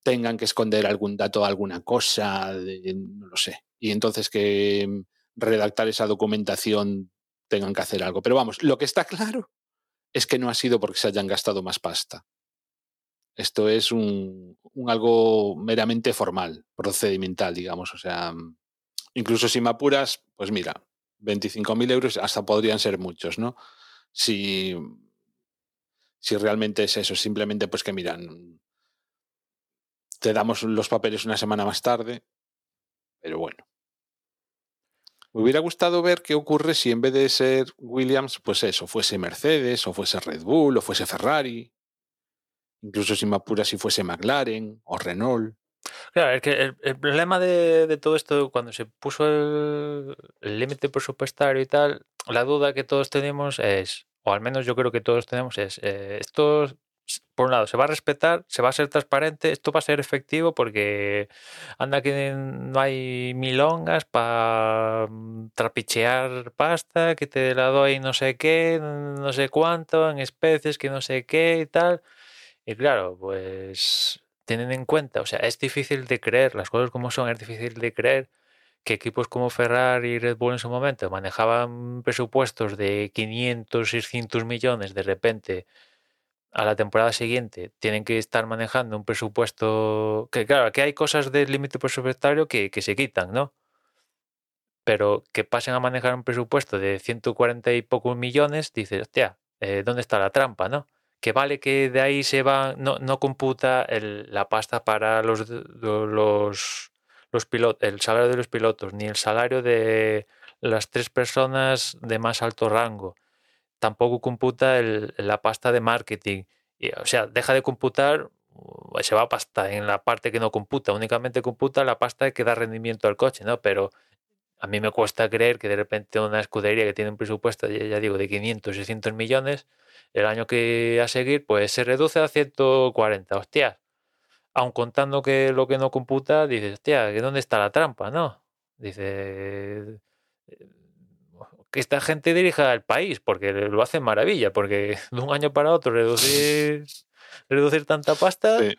tengan que esconder algún dato, alguna cosa, no lo sé. Y entonces que redactar esa documentación tengan que hacer algo. Pero vamos, lo que está claro es que no ha sido porque se hayan gastado más pasta. Esto es un, algo meramente formal, procedimental, digamos. O sea, mm, incluso si me apuras, pues mira, 25.000 euros hasta podrían ser muchos, ¿no? Si, si realmente es eso, simplemente pues que miran, te damos los papeles una semana más tarde, pero bueno. Me hubiera gustado ver qué ocurre si en vez de ser Williams, pues eso, fuese Mercedes, o fuese Red Bull, o fuese Ferrari, incluso si me apuras si fuese McLaren o Renault. Claro, es que el, problema de, todo esto, cuando se puso el límite presupuestario y tal, la duda que todos tenemos es, o al menos yo creo que todos tenemos, es, eh, esto, s- por un lado, se va a respetar, se va a ser transparente, esto va a ser efectivo porque anda que no hay milongas para trapichear pasta, que te la doy no sé qué, no sé cuánto, en especies, que no sé qué y tal. Y claro, pues teniendo en cuenta, o sea, es difícil de creer, las cosas como son, es difícil de creer que equipos como Ferrari y Red Bull en su momento manejaban presupuestos de 500, 600 millones, de repente a la temporada siguiente tienen que estar manejando un presupuesto que claro, que hay cosas del límite presupuestario que, que se quitan, ¿no? Pero que pasen a manejar un presupuesto de 140 y pocos millones, dices, hostia, eh, ¿dónde está la trampa, no? que vale que de ahí se va, no, no computa la pasta para los, los, los pilotos, el salario de los pilotos, ni el salario de las tres personas de más alto rango. Tampoco computa el- la pasta de marketing. O sea, deja de computar, uh, se va pasta en la parte que no computa, únicamente computa la pasta que da rendimiento al coche, ¿no? Pero a mí me cuesta creer que de repente una escudería que tiene un presupuesto, ya digo, de 500, 600 millones, el año que a seguir, pues se reduce a 140. Hostia, aun contando que lo que no computa, dices, hostia, ¿que ¿dónde está la trampa? No. Dice que esta gente dirija el país, porque lo hacen maravilla, porque de un año para otro reducir, reducir tanta pasta Sí.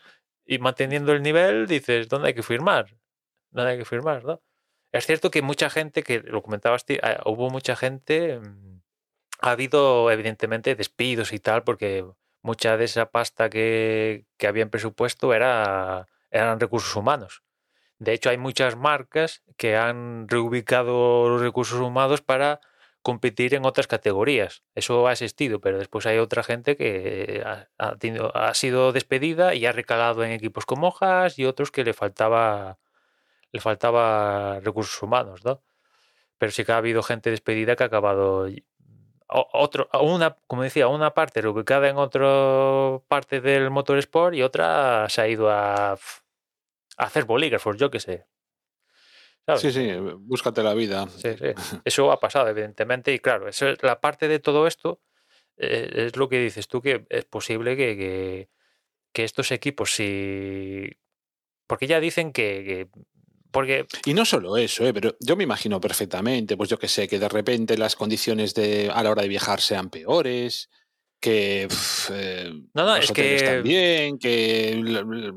y manteniendo el nivel, dices, ¿dónde hay que firmar? ¿Dónde hay que firmar? ¿no? Es cierto que mucha gente, que lo comentabas, ti- ah, hubo mucha gente, mm, ha habido evidentemente despidos y tal, porque mucha de esa pasta que, que había en presupuesto era, eran recursos humanos. De hecho, hay muchas marcas que han reubicado los recursos humanos para competir en otras categorías. Eso ha existido, pero después hay otra gente que ha, ha tenido- ha sido despedida y ha recalado en equipos como Haas y otros que le faltaba recursos humanos, ¿no? Pero sí que ha habido gente despedida que ha acabado otro, una, como decía, una parte ubicada en otra parte del motorsport y otra se ha ido a, a hacer bolígrafos, yo qué sé. ¿Sabes? Sí, sí, búscate la vida. Sí, sí. Eso ha pasado, evidentemente, y claro, eso es la parte de todo esto eh, es lo que dices tú, que es posible que, que, que estos equipos, si. Porque ya dicen que. que- porque Y no solo eso, ¿eh? pero yo me imagino perfectamente, pues yo que sé, que de repente las condiciones de, a la hora de viajar sean peores, que eh, No, no, los es que- también, que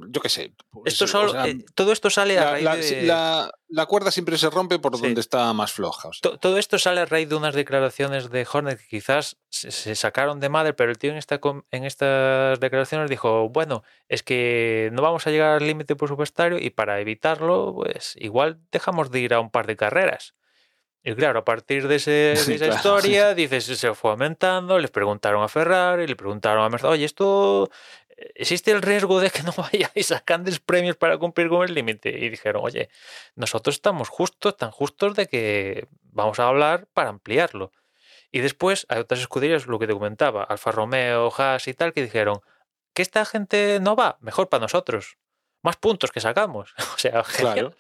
yo que sé. pues, esto o solo, sea, eh, todo esto sale a la, raíz la- de. la- la cuerda siempre se rompe por Sí. donde está más floja. o sea. To- Todo esto sale a raíz de unas declaraciones de Hornet que quizás se, se sacaron de madre, pero el tío en, esta, en estas declaraciones dijo, bueno, es que no vamos a llegar al límite presupuestario y para evitarlo, pues igual dejamos de ir a un par de carreras. Y claro, a partir de, ese- de Sí, esa claro. historia, dices, se fue aumentando, les preguntaron a Ferrari, le preguntaron a Mercedes, oye, esto... ¿Existe el riesgo de que no vayáis a grandes premios para cumplir con el límite? Y dijeron, oye, nosotros estamos justos, tan justos de que vamos a hablar para ampliarlo. Y después hay otras escuderías, lo que te comentaba, Alfa Romeo, Haas y tal, que dijeron que esta gente no va, mejor para nosotros. Más puntos que sacamos. O sea, genial. Claro.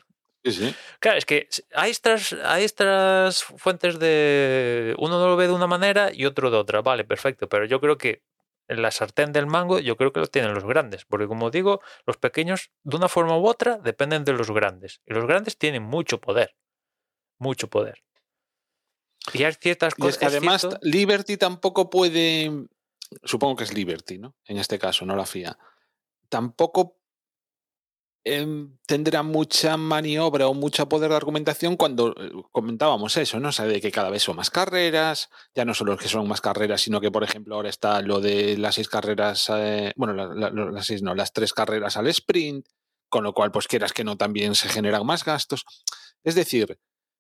Sí, sí. Claro, es que hay estas, hay estas fuentes de. Uno no lo ve de una manera y otro de otra. Vale, perfecto. Pero yo creo que en la sartén del mango, yo creo que lo tienen los grandes. Porque, como digo, los pequeños, de una forma u otra, dependen de los grandes. Y los grandes tienen mucho poder. Mucho poder. Y hay ciertas Y es cosas. que además Liberty tampoco puede, supongo que es Liberty, ¿no? En este caso, no la FIA. Tampoco em, tendrá mucha maniobra o mucho poder de argumentación cuando eh, comentábamos eso, ¿no? O sea, de que cada vez son más carreras, ya no solo que son más carreras, sino que, por ejemplo, ahora está lo de las seis carreras, eh, bueno, las seis no, las tres carreras al sprint, con lo cual, pues quieras que no, también se generan más gastos. Es decir,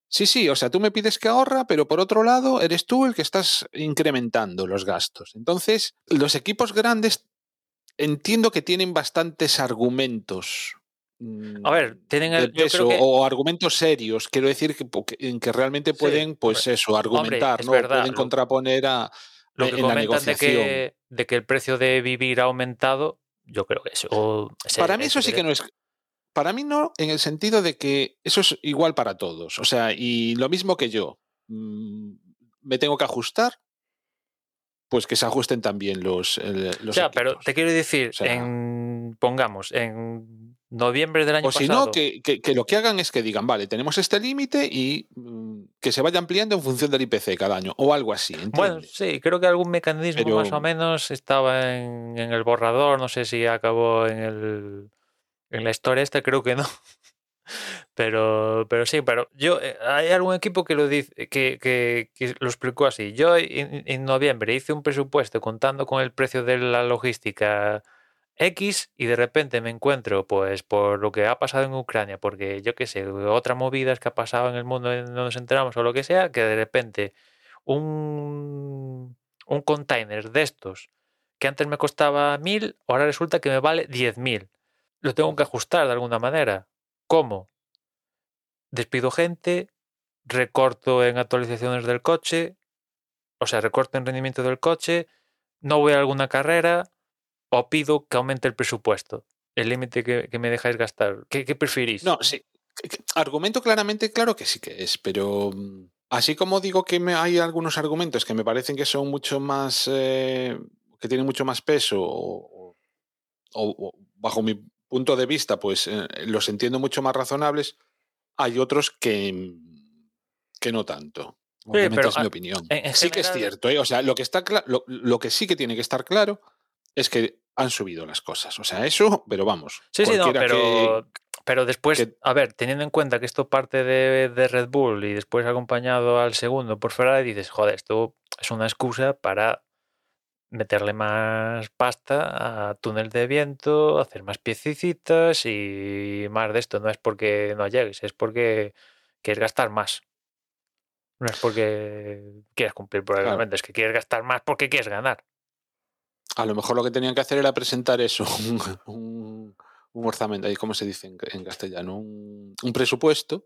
Sí, sí, o sea, tú me pides que ahorra, pero por otro lado, eres tú el que estás incrementando los gastos. Entonces, los equipos grandes entiendo que tienen bastantes argumentos. Mm, A ver, tienen el- yo peso creo que- o argumentos serios, quiero decir que, que- en que realmente Sí, pueden, pues eso, argumentar, es ¿no? verdad, pueden lo- contraponer a Lo que en la comentan de negociación. que, de que el precio de vivir ha aumentado, yo creo que eso. Para mí eso sí que no es. Para mí no, en el sentido de que eso es igual para todos. O sea, y lo mismo que yo. mm, Me tengo que ajustar, pues que se ajusten también los, los pero equipos. te quiero decir, O sea- en, pongamos, en noviembre del año O si pasado. no, que, que- que lo que hagan es que digan, vale, tenemos este límite y mm, que se vaya ampliando en función del IPC cada año, o algo así. Bueno, sí, creo que algún mecanismo Pero- más o menos estaba en, en el borrador, no sé si acabó en el en la historia esta, creo que no. Pero, pero sí, pero yo eh, hay algún equipo que lo dice, que, que- que lo explicó así. Yo en, en noviembre hice un presupuesto contando con el precio de la logística X y de repente me encuentro, pues, por lo que ha pasado en Ucrania, porque yo qué sé, otras movidas que ha pasado en el mundo no nos enteramos o lo que sea, que de repente un, un container de estos que antes me costaba mil, ahora resulta que me vale 10.000. Lo tengo que ajustar de alguna manera. ¿Cómo? Despido gente, recorto en actualizaciones del coche, o sea, recorto en rendimiento del coche, no voy a alguna carrera o pido que aumente el presupuesto, el límite que, que me dejáis gastar. ¿Qué, qué preferís? No, sí. Argumento claramente, claro que sí que es, pero mm, así como digo que me- hay algunos argumentos que me parecen que son mucho más, eh, que tienen mucho más peso, o, o- o bajo mi punto de vista, pues eh, los entiendo mucho más razonables, hay otros que, mm, que no tanto. Obviamente pero es mi opinión. en- en sí que es cierto, ¿eh? o sea, lo que está lo, lo que sí que tiene que estar claro es que han subido las cosas. O sea, eso, pero vamos. Sí, sí, no, que- pero, pero después, que- a ver, teniendo en cuenta que esto parte de, de Red Bull y después acompañado al segundo por Ferrari, dices, joder, esto es una excusa para meterle más pasta a túnel de viento, hacer más piececitas y más de esto. No es porque no llegues, es porque quieres gastar más. No es porque quieras cumplir por el Claro. es que quieres gastar más porque quieres ganar. A lo mejor lo que tenían que hacer era presentar eso, un, un, un orzamento, ahí, ¿cómo se dice en, en castellano? Un, un presupuesto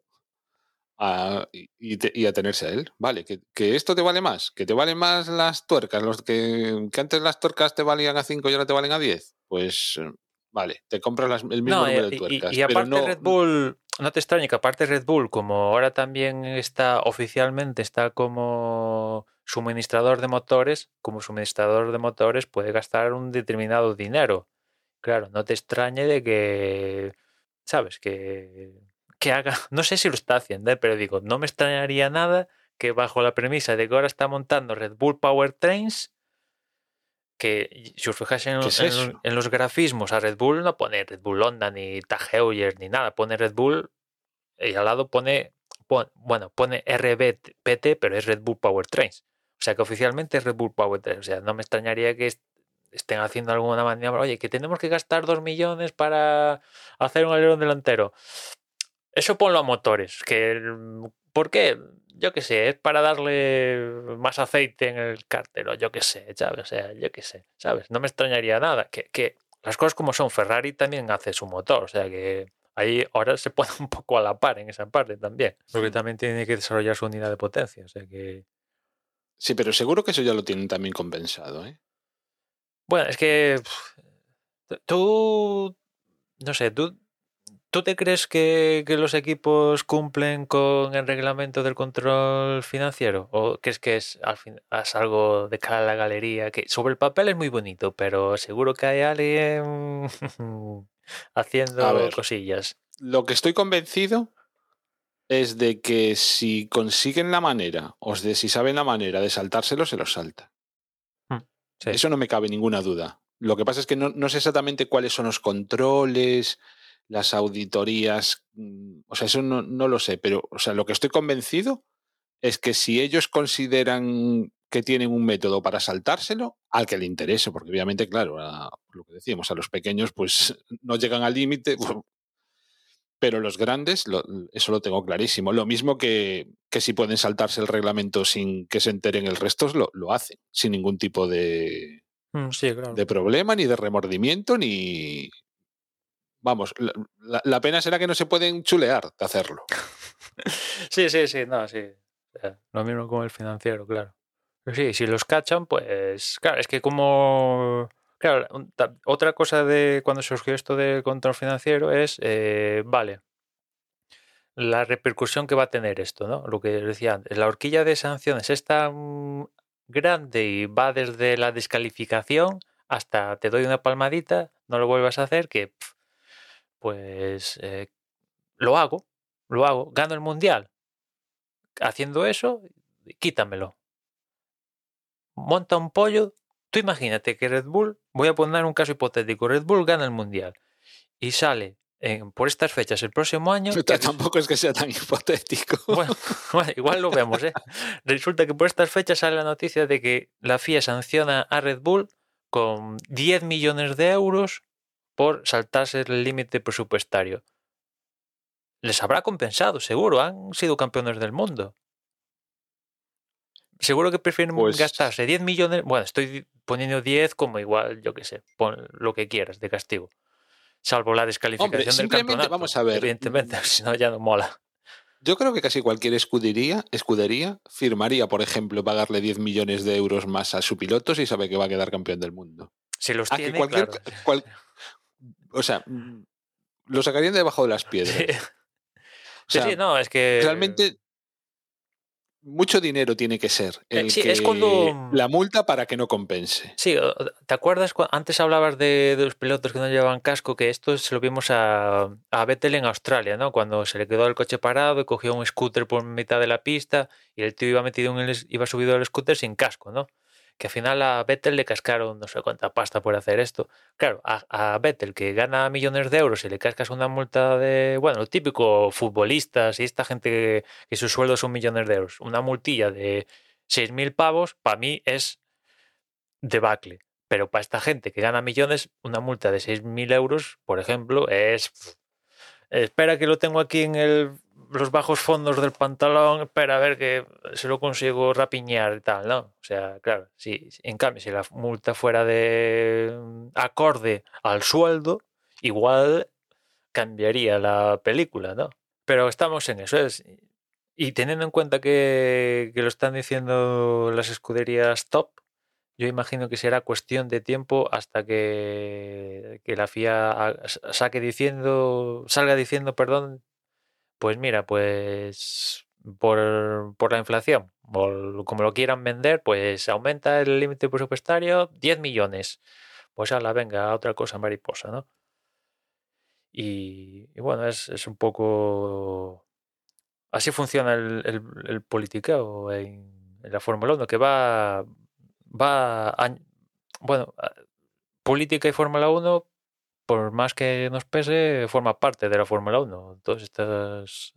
a- y, y te- y atenerse a él. Vale, que, que esto te vale más, que te valen más las tuercas, los que, que antes las tuercas te valían a 5 y ahora te valen a 10. Pues eh, vale, te compras las- el mismo No, número y, de tuercas. y aparte no, Red Bull, no te extrañe que aparte Red Bull, como ahora también está oficialmente, está como suministrador de motores, como suministrador de motores puede gastar un determinado dinero. Claro, no te extrañe de que, ¿sabes? Que, que haga, no sé si lo está haciendo, ¿eh? pero digo, no me extrañaría nada que bajo la premisa de que ahora está montando Red Bull Power Trains, que si os fijáis en, ¿Qué es en- eso? en los grafismos a Red Bull no pone Red Bull Honda ni Tag Heuer ni nada, pone Red Bull y al lado pone, pon- bueno, pone RBPT, pero es Red Bull Power Trains. O sea que oficialmente es Red Bull Power Trains. O sea, no me extrañaría que est- estén haciendo alguna maniobra. Oye, que tenemos que gastar dos millones para hacer un alerón delantero. Eso ponlo a motores. Que, ¿Por qué? Yo qué sé, es para darle más aceite en el cárter o yo qué sé, ¿sabes? O sea, yo qué sé, ¿sabes? No me extrañaría nada. Que, que las cosas como son, Ferrari también hace su motor, o sea que ahí ahora se pone un poco a la par en esa parte también, porque también tiene que desarrollar su unidad de potencia, o sea que... Sí, pero seguro que eso ya lo tienen también compensado. ¿eh? Bueno, es que tú, no sé, tú, ¿tú te crees que, que los equipos cumplen con el reglamento del control financiero? ¿O crees que es, al fin, es algo de cara a la galería? Que sobre el papel es muy bonito, pero seguro que hay alguien haciendo ver. cosillas. Lo que estoy convencido es de que si consiguen la manera, o de si saben la manera de saltárselo, se los salta. Sí. Eso no me cabe ninguna duda. Lo que pasa es que no, no sé exactamente cuáles son los controles, las auditorías, mm, o sea, eso no, no lo sé, pero o sea, lo que estoy convencido es que si ellos consideran que tienen un método para saltárselo, al que le interese, porque obviamente, claro, a- lo que decíamos, a los pequeños pues no llegan al límite, pero los grandes, lo- eso lo tengo clarísimo. Lo mismo que, que si pueden saltarse el reglamento sin que se enteren el resto, lo, lo hacen, sin ningún tipo de, Mm, Sí, claro. de problema, ni de remordimiento, ni... Vamos, la, la- pena será que no se pueden chulear de hacerlo. Sí, sí, sí, no, sí. Sea, Lo mismo con el financiero, claro. Pero sí, si los cachan, pues claro, es que como... Claro, otra cosa de cuando surgió esto del control financiero es, eh, vale, la repercusión que va a tener esto, ¿no? Lo que decía antes, la horquilla de sanciones es tan grande y va desde la descalificación hasta te doy una palmadita, no lo vuelvas a hacer, que pues eh, lo hago, lo hago, gano el mundial. Haciendo eso, quítamelo. Monta un pollo. Tú imagínate que Red Bull, voy a poner un caso hipotético, Red Bull gana el mundial y sale en- por estas fechas el próximo año. que Tampoco es que sea tan hipotético. bueno, bueno, igual lo vemos, ¿eh? Resulta que por estas fechas sale la noticia de que la FIA sanciona a Red Bull con 10 millones de euros por saltarse el límite presupuestario. Les habrá compensado, seguro, han sido campeones del mundo. Seguro que prefieren Pues- gastarse 10 millones. Bueno, estoy poniendo 10 como igual, yo qué sé, pon lo que quieras de castigo. Salvo la descalificación del simplemente campeonato. vamos a ver, Evidentemente, si no ya no mola. Yo creo que casi cualquier escudería, escudería firmaría, por ejemplo, pagarle 10 millones de euros más a su piloto si sabe que va a quedar campeón del mundo. Si los A que tiene, cualquier, claro. cual- o sea, mm, lo sacarían de debajo de las piedras. Sí. O Sí, sea, sí, no, es que. realmente mucho dinero tiene que ser Eh, el sí, que es cuando- la multa para que no compense. Sí, ¿te acuerdas? Antes hablabas de, de los pilotos que no llevaban casco, que esto se lo vimos a, a Vettel en Australia, ¿no? Cuando se le quedó el coche parado y cogió un scooter por mitad de la pista y el tío iba metido en el, iba subido al scooter sin casco, ¿no? Que al final a Vettel le cascaron no sé cuánta pasta por hacer esto. Claro, a, a Vettel que gana millones de euros y le cascas una multa de, bueno, lo típico futbolistas y esta gente que, que sus sueldos son millones de euros, una multilla de 6.000 pavos, para mí es debacle. Pero para esta gente que gana millones, una multa de 6.000 euros, por ejemplo, es... Espera que lo tengo aquí en el los bajos fondos del pantalón, espera a ver que se lo consigo rapiñar y tal, ¿no? O sea, claro, si, en cambio, si la multa fuera de mm, acorde al sueldo, igual cambiaría la película, ¿no? Pero estamos en eso. Es, y teniendo en cuenta que, que lo están diciendo las escuderías top, yo imagino que será cuestión de tiempo hasta que, que la FIA saque diciendo, salga diciendo, perdón, pues mira, pues por, por la inflación, como lo quieran vender, pues aumenta el límite presupuestario 10 millones. Pues la venga, otra cosa mariposa, ¿no? Y, bueno, es, un poco... Así funciona el, el, el en la Fórmula 1, que va, va a, bueno, política y Fórmula 1, por más que nos pese, forma parte de la Fórmula 1, todos estos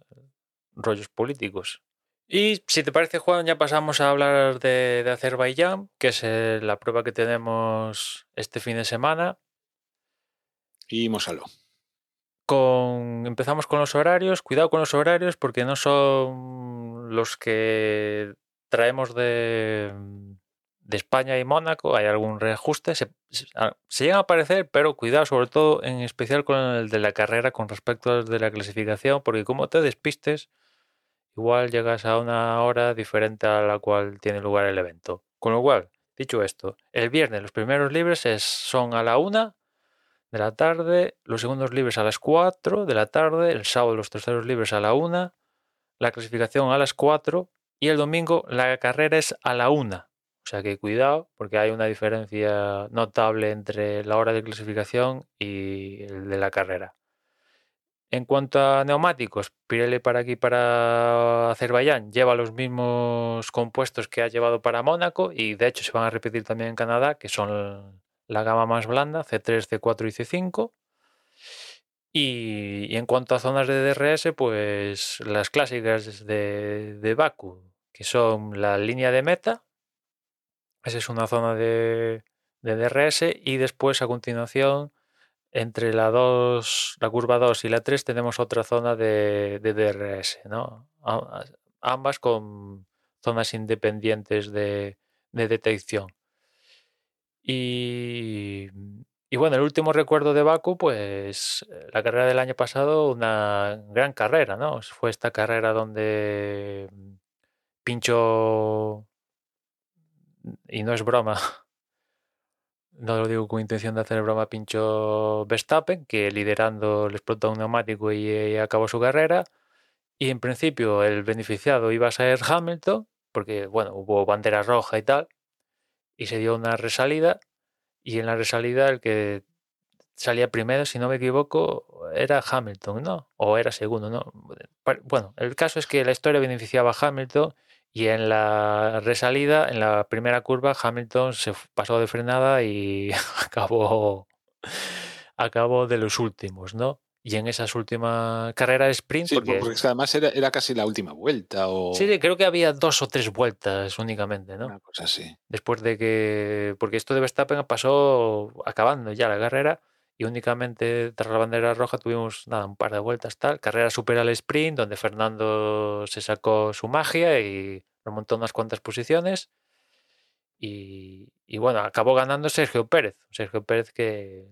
rollos políticos. Y si te parece, Juan, ya pasamos a hablar de, de Azerbaiyán, que es eh, la prueba que tenemos este fin de semana. Y Mosalo. Con, empezamos con los horarios. Cuidado con los horarios porque no son los que traemos de, de España y Mónaco hay algún reajuste. Se, se, llegan a aparecer, pero cuidado, sobre todo en especial con el de la carrera con respecto al de la clasificación, porque como te despistes, igual llegas a una hora diferente a la cual tiene lugar el evento. Con lo cual, dicho esto, el viernes los primeros libres es, son a la una de la tarde, los segundos libres a las 4 de la tarde, el sábado los terceros libres a la una, la clasificación a las 4 y el domingo la carrera es a la una o sea que cuidado, porque hay una diferencia notable entre la hora de clasificación y el de la carrera. En cuanto a neumáticos, Pirelli para aquí, para Azerbaiyán, lleva los mismos compuestos que ha llevado para Mónaco y de hecho se van a repetir también en Canadá, que son la gama más blanda, C3, C4 y C5. Y, y en cuanto a zonas de DRS, pues las clásicas de, de Baku, que son la línea de meta, esa es una zona de, de DRS y después a continuación entre la 2, la curva 2 y la 3 tenemos otra zona de, de DRS, ¿no? ambas con zonas independientes de, de detección. Y, y, bueno, el último recuerdo de Baku, pues la carrera del año pasado, una gran carrera, ¿no? Fue esta carrera donde pincho y no es broma, no lo digo con intención de hacer broma, pincho Verstappen, que liderando le explotó un neumático y, y, acabó su carrera. Y en principio el beneficiado iba a ser Hamilton, porque bueno, hubo bandera roja y tal, y se dio una resalida. Y en la resalida el que salía primero, si no me equivoco, era Hamilton, ¿no? O era segundo, ¿no? Bueno, el caso es que la historia beneficiaba a Hamilton y en la resalida, en la primera curva, Hamilton se pasó de frenada y acabó, acabó de los últimos, ¿no? Y en esas últimas carreras de sprint. Sí, porque, porque además era, era, casi la última vuelta. O... Sí, creo que había dos o tres vueltas únicamente, ¿no? Una cosa así. Después de que. Porque esto de Verstappen pasó acabando ya la carrera y únicamente tras la bandera roja tuvimos nada, un par de vueltas tal. Carrera super al sprint, donde Fernando se sacó su magia y remontó unas cuantas posiciones. Y, bueno, acabó ganando Sergio Pérez. Sergio Pérez que,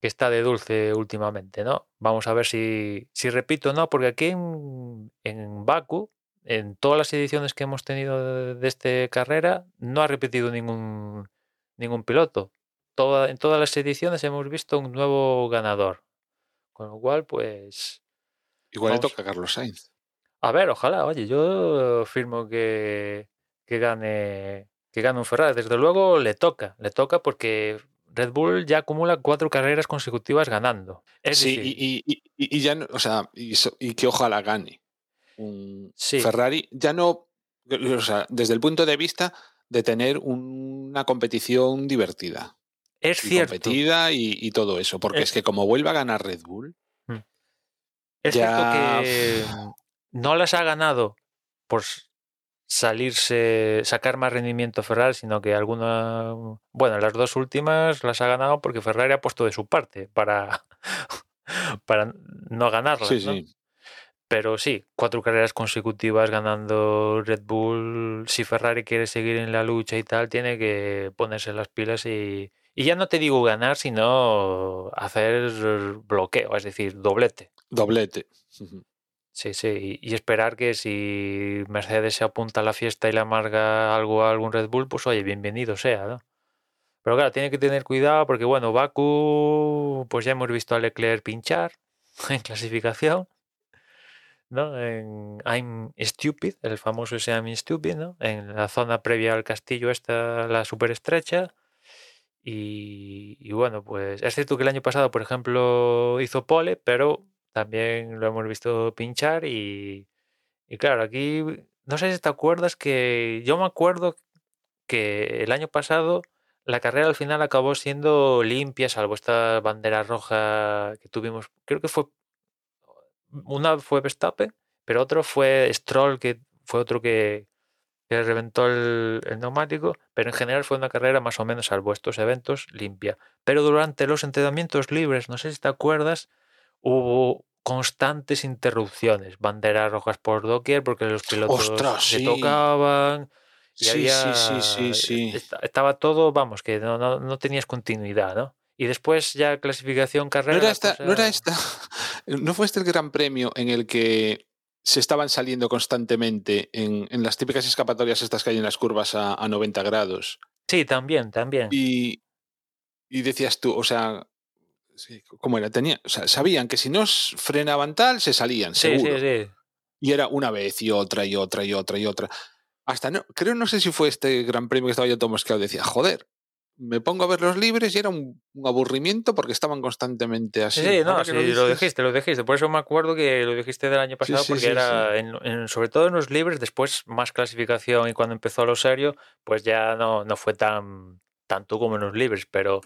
que está de dulce últimamente, ¿no? Vamos a ver si, si repito o no, porque aquí en, en Baku, en todas las ediciones que hemos tenido de, de esta carrera, no ha repetido ningún, ningún piloto toda, en todas las ediciones hemos visto un nuevo ganador. Con lo cual, pues. Igual vamos. le toca a Carlos Sainz. A ver, ojalá, oye, yo firmo que, que gane que gane un Ferrari. Desde luego le toca, le toca porque Red Bull ya acumula cuatro carreras consecutivas ganando. Es sí, decir, y, y, y, y, ya, no, o sea, y, que ojalá gane. Un sí. Ferrari ya no, o sea, desde el punto de vista de tener una competición divertida. Es y cierto. competida y, y, todo eso. Porque es, es, que como vuelva a ganar Red Bull. Es ya... cierto que no las ha ganado por salirse, sacar más rendimiento Ferrari, sino que alguna. Bueno, las dos últimas las ha ganado porque Ferrari ha puesto de su parte para, para no ganarlas. Sí, ¿no? sí. Pero sí, cuatro carreras consecutivas ganando Red Bull. Si Ferrari quiere seguir en la lucha y tal, tiene que ponerse las pilas y, y ya no te digo ganar, sino hacer bloqueo, es decir, doblete. Doblete. Sí, sí, y, esperar que si Mercedes se apunta a la fiesta y le amarga algo a algún Red Bull, pues oye, bienvenido sea, ¿no? Pero claro, tiene que tener cuidado porque, bueno, Baku, pues ya hemos visto a Leclerc pinchar en clasificación, ¿no? En I'm Stupid, el famoso ese I'm Stupid, ¿no? En la zona previa al castillo, esta, la súper estrecha. Y, bueno, pues es cierto que el año pasado, por ejemplo, hizo pole, pero también lo hemos visto pinchar y, y claro, aquí no sé si te acuerdas que yo me acuerdo que el año pasado la carrera al final acabó siendo limpia, salvo esta bandera roja que tuvimos, creo que fue una fue Verstappen, pero otro fue Stroll, que fue otro que, que reventó el, el neumático, pero en general fue una carrera más o menos, salvo estos eventos, limpia. Pero durante los entrenamientos libres, no sé si te acuerdas, hubo constantes interrupciones, banderas rojas por doquier porque los pilotos Ostras, se sí. tocaban y Sí, había- sí, sí, sí, sí. esta- estaba todo, vamos, que no, no, no tenías continuidad, ¿no? Y después ya clasificación ¿No carrera. era, la esta, cosa- ¿No era esta? ¿No fue este el gran premio en el que se estaban saliendo constantemente en, en las típicas escapatorias estas que hay en las curvas a, a 90 grados? Sí, también, también. Y, y decías tú, o sea, sí, ¿cómo era? Tenía, o sea, sabían que si no frenaban tal, se salían, Sí, seguro. sí, sí. Y era una vez y otra y otra y otra y otra. Hasta no, creo, no sé si fue este gran premio que estaba yo todo mosqueado. Decía, joder, me pongo a ver los libres y era un, un aburrimiento porque estaban constantemente así. Sí, no, sí, lo, dices- dijiste, lo dijiste. Por eso me acuerdo que lo dijiste del año pasado, sí, porque sí, era, En, en- sobre todo en los libres, después más clasificación y cuando empezó lo serio, pues ya no, no fue tan tanto como en los libres, pero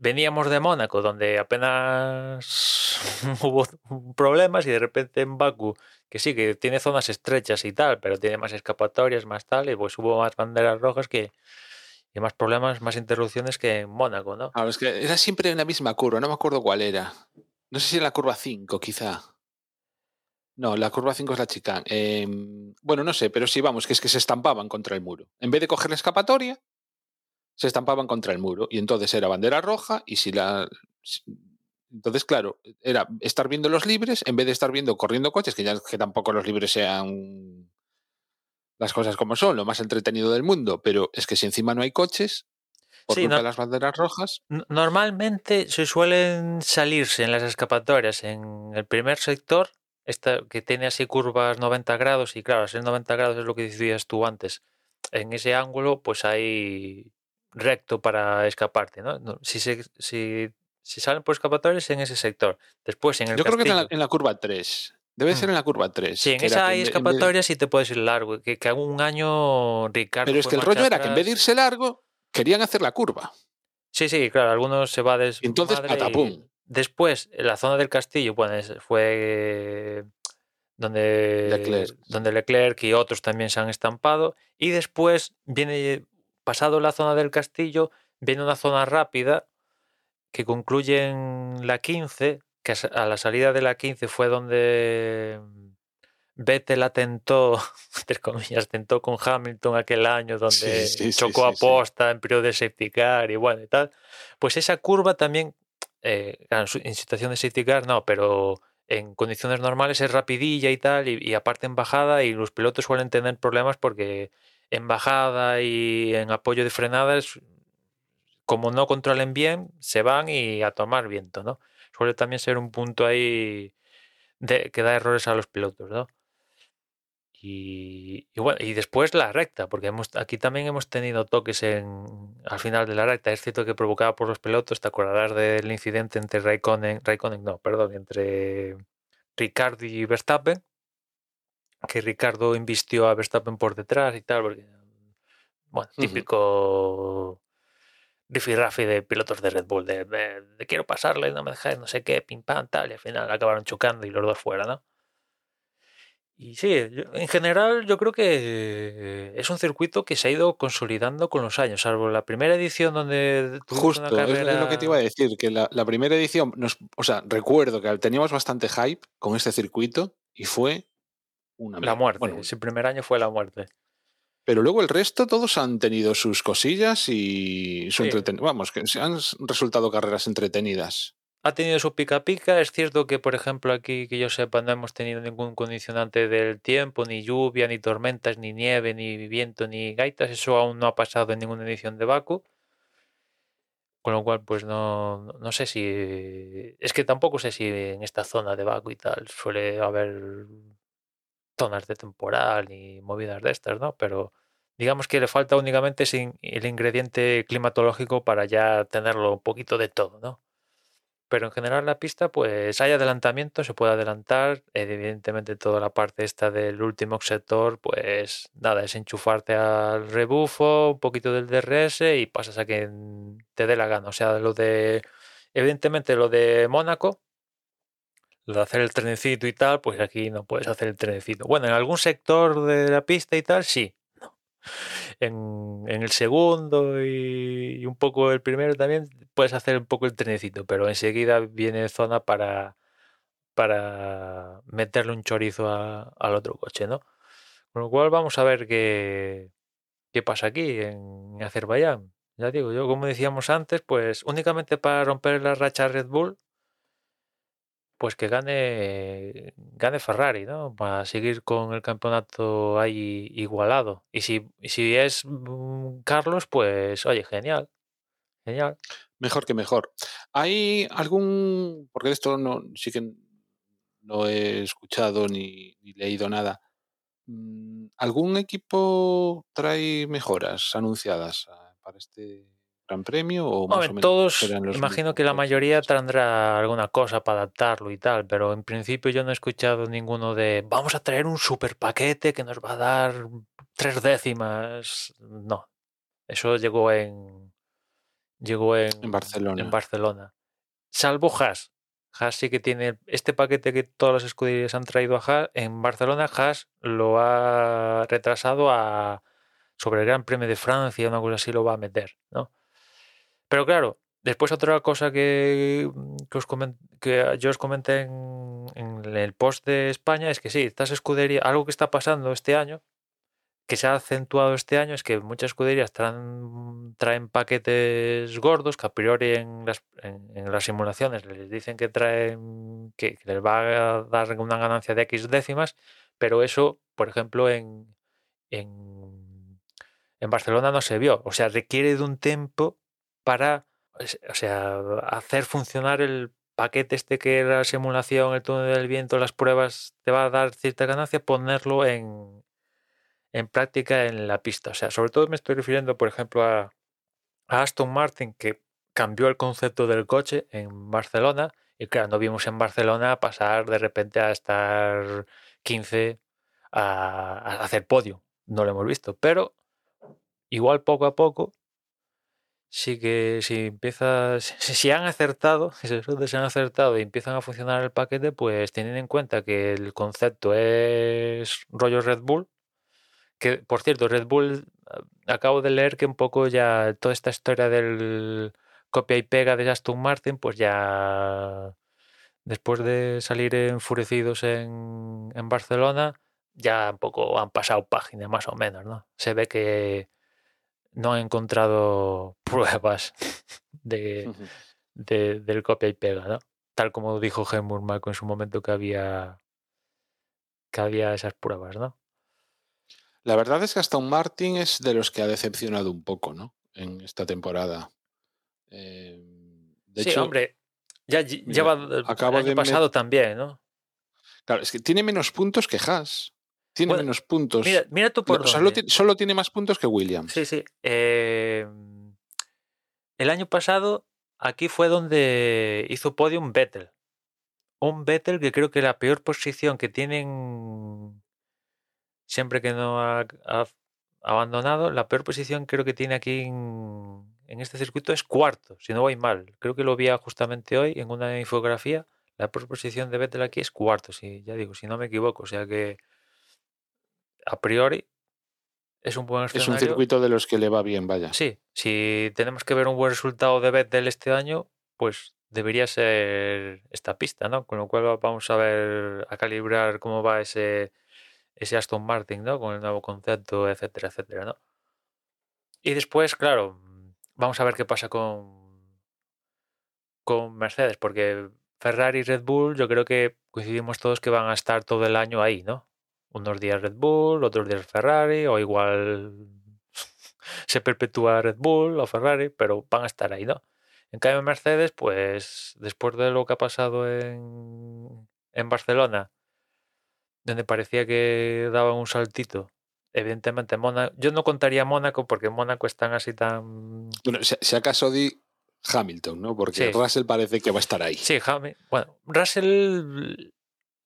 veníamos de Mónaco, donde apenas hubo problemas y de repente en Baku, que sí, que tiene zonas estrechas y tal, pero tiene más escapatorias, más tal, y pues hubo más banderas rojas que y más problemas, más interrupciones que en Mónaco, ¿no? Claro, es que era siempre en la misma curva, no me acuerdo cuál era. No sé si en la curva 5, quizá. No, la curva 5 es la chicane. Eh, bueno, no sé, pero sí, vamos, que es que se estampaban contra el muro. En vez de coger la escapatoria, se estampaban contra el muro. Y entonces era bandera roja y si la... Entonces, claro, era estar viendo los libres en vez de estar viendo corriendo coches, que ya que tampoco los libres sean las cosas como son, lo más entretenido del mundo, pero es que si encima no hay coches, por Sí, culpa no- de las banderas rojas, Normalmente se suelen salirse en las escapatorias en el primer sector, esta, que tiene así curvas 90 grados, y claro, ser 90 grados es lo que decías tú antes. En ese ángulo, pues hay recto para escaparte, ¿no? Si, se, si, si salen por escapatorias en ese sector. Después en el Yo creo que en la, en la curva 3. Debe ser Mm. en la curva 3. Sí, en esa vez de- y te puedes ir largo. Que, que un año Ricardo. Pero es que el rollo era que en vez de irse largo, querían hacer la curva. Sí, sí, claro, algunos se va de Y entonces, patapum. Después, en la zona del castillo, bueno, fue donde Leclerc. donde Leclerc y otros también se han estampado. Y después viene, pasado la zona del castillo, viene una zona rápida que concluye en la 15, que a a la salida de la 15 fue donde Vettel atentó, entre comillas, tentó con Hamilton aquel año donde sí, sí, chocó a sí, sí. posta en periodo de safety car y bueno y tal. Pues esa curva también, eh, en situación de safety car no, pero en condiciones normales es rapidilla y tal, y, y aparte en bajada, y los pilotos suelen tener problemas porque en bajada y en apoyo de frenadas, como no controlen bien, se van y a tomar viento, ¿no? Suele también ser un punto ahí de, que da errores a los pilotos, ¿no? Y, y bueno, y después la recta, porque hemos, aquí también hemos tenido toques en, al final de la recta. Es cierto que provocada por los pilotos, te acordarás del incidente entre Raikkonen, Raikkonen no, perdón, entre Ricardo y Verstappen, que Ricardo invistió a Verstappen por detrás y tal, porque, bueno, típico rifirrafe de pilotos de Red Bull, de, de- de quiero pasarle, no me dejáis, no sé qué, pim pam, tal, y al final acabaron chocando y los dos fuera, ¿no? Y sí, yo- en general yo creo que es un circuito que se ha ido consolidando con los años, salvo la primera edición donde Justo, una carrera... es lo que te iba a decir, que la, la primera edición, nos, o sea, recuerdo que teníamos bastante hype con este circuito y fue una La muerte. Bueno, Ese primer año fue la muerte. Pero luego el resto todos han tenido sus cosillas y su Sí. entreten- Vamos, que se han resultado carreras entretenidas. Ha tenido su pica pica. Es cierto que, por ejemplo, aquí que yo sepa, no hemos tenido ningún condicionante del tiempo, ni lluvia, ni tormentas, ni nieve, ni viento, ni gaitas. Eso aún no ha pasado en ninguna edición de Baku. Con lo cual, pues no, no- no sé si. Es que tampoco sé si en esta zona de Baku y tal suele haber zonas de temporal ni movidas de estas, ¿no? Pero digamos que le falta únicamente el ingrediente climatológico para ya tenerlo un poquito de todo, ¿no? Pero en general la pista, pues hay adelantamiento, se puede adelantar. Evidentemente toda la parte esta del último sector, pues nada, es enchufarte al rebufo, un poquito del DRS y pasas a quien te dé la gana. O sea, lo de, evidentemente lo de Mónaco, lo de hacer el trenecito y tal, pues aquí no puedes hacer el trenecito. Bueno, en algún sector de la pista y tal, sí. No. En, en el segundo y, y un poco el primero también puedes hacer un poco el trenecito, pero enseguida viene zona para, para meterle un chorizo a- al otro coche, ¿no? Con lo cual vamos a ver qué, qué pasa aquí en Azerbaiyán. Ya digo, yo como decíamos antes, pues únicamente para romper la racha Red Bull, pues que gane, gane Ferrari, ¿no? Para seguir con el campeonato ahí igualado. Y si, si es mm, Carlos, pues oye, genial. Genial. Mejor que mejor. ¿Hay algún, porque de esto no, sí que no he escuchado ni, ni leído nada, mm, ¿algún equipo trae mejoras anunciadas ah, para este Gran Premio o más Hombre, o menos todos, los imagino que la mayoría tendrá alguna cosa para adaptarlo y tal, pero en principio yo no he escuchado ninguno de vamos a traer un super paquete que nos va a dar tres décimas. No, eso llegó en llegó en, En Barcelona. en Barcelona. Salvo Haas. Haas sí que tiene este paquete que todas las escuderías han traído a Haas. En Barcelona Haas lo ha retrasado a sobre el Gran Premio de Francia, una cosa así lo va a meter, ¿no? Pero claro, después otra cosa que, que, yo os comenté en, en el post de España es que sí, estas escuderías, algo que está pasando este año, que se ha acentuado este año, es que muchas escuderías traen, traen paquetes gordos que a priori en las, en, en las simulaciones les dicen que traen, que, que les va a dar una ganancia de X décimas, pero eso, por ejemplo, en, en, en Barcelona no se vio. O sea, requiere de un tiempo para, o sea, hacer funcionar el paquete este que era la simulación, el túnel del viento, las pruebas, te va a dar cierta ganancia, ponerlo en, en práctica en la pista. O sea, sobre todo me estoy refiriendo, por ejemplo, a, Aston Martin, que cambió el concepto del coche en Barcelona. Y claro, no vimos en Barcelona pasar de repente a estar 15 a, a hacer podio. No lo hemos visto. Pero igual poco a poco sí que si empieza, si, han acertado, si han acertado y empiezan a funcionar el paquete, pues teniendo en cuenta que el concepto es rollo Red Bull, que por cierto, Red Bull, ah, acabo de leer que un poco ya toda esta historia del copia y pega de Aston Martin, pues ya después de salir enfurecidos en, en Barcelona, ya un poco han pasado página más o menos, ¿no? Se ve que no han encontrado pruebas de, del copia y pega, ¿no? Tal como dijo Helmut Marko en su momento que había que había esas pruebas, ¿no? La verdad es que Aston Martin es de los que ha decepcionado un poco, ¿no? En esta temporada. Eh, de sí, hecho, hombre, ya lleva el acabo año de pasado también, ¿no? claro, es que tiene menos puntos que Haas. Tiene Bueno, menos puntos. Mira, mira tú por solo, solo tiene más puntos que Williams. Sí, sí. eh, el año pasado aquí fue donde hizo podium Vettel. Un Vettel que creo que la peor posición que tienen siempre que no ha, ha abandonado, la peor posición creo que tiene aquí en, en este circuito es cuarto, si no voy mal. Creo que lo vi justamente hoy en una infografía. La peor posición de Vettel aquí es cuarto, si ya digo, si no me equivoco. O sea que a priori es un buen Es un escenario. circuito de los que le va bien, vaya. Sí, si tenemos que ver un buen resultado de Vettel este año, pues debería ser esta pista, ¿no? Con lo cual vamos a ver, a calibrar cómo va ese, ese Aston Martin, ¿no? Con el nuevo concepto, etcétera, etcétera, ¿no? Y después, claro, vamos a ver qué pasa con, con Mercedes, porque Ferrari y Red Bull, yo creo que coincidimos todos que van a estar todo el año ahí, ¿no? Unos días Red Bull, otros días Ferrari, o igual se perpetúa Red Bull o Ferrari, pero van a estar ahí, ¿no? En cambio, Mercedes, pues después de lo que ha pasado en, en Barcelona, donde parecía que daba un saltito, evidentemente Mónaco, yo no contaría Mónaco porque Mónaco están así tan... Bueno, si, si acaso di Hamilton, ¿no? Porque Sí. Russell parece que va a estar ahí. Sí, Hamil- bueno, Russell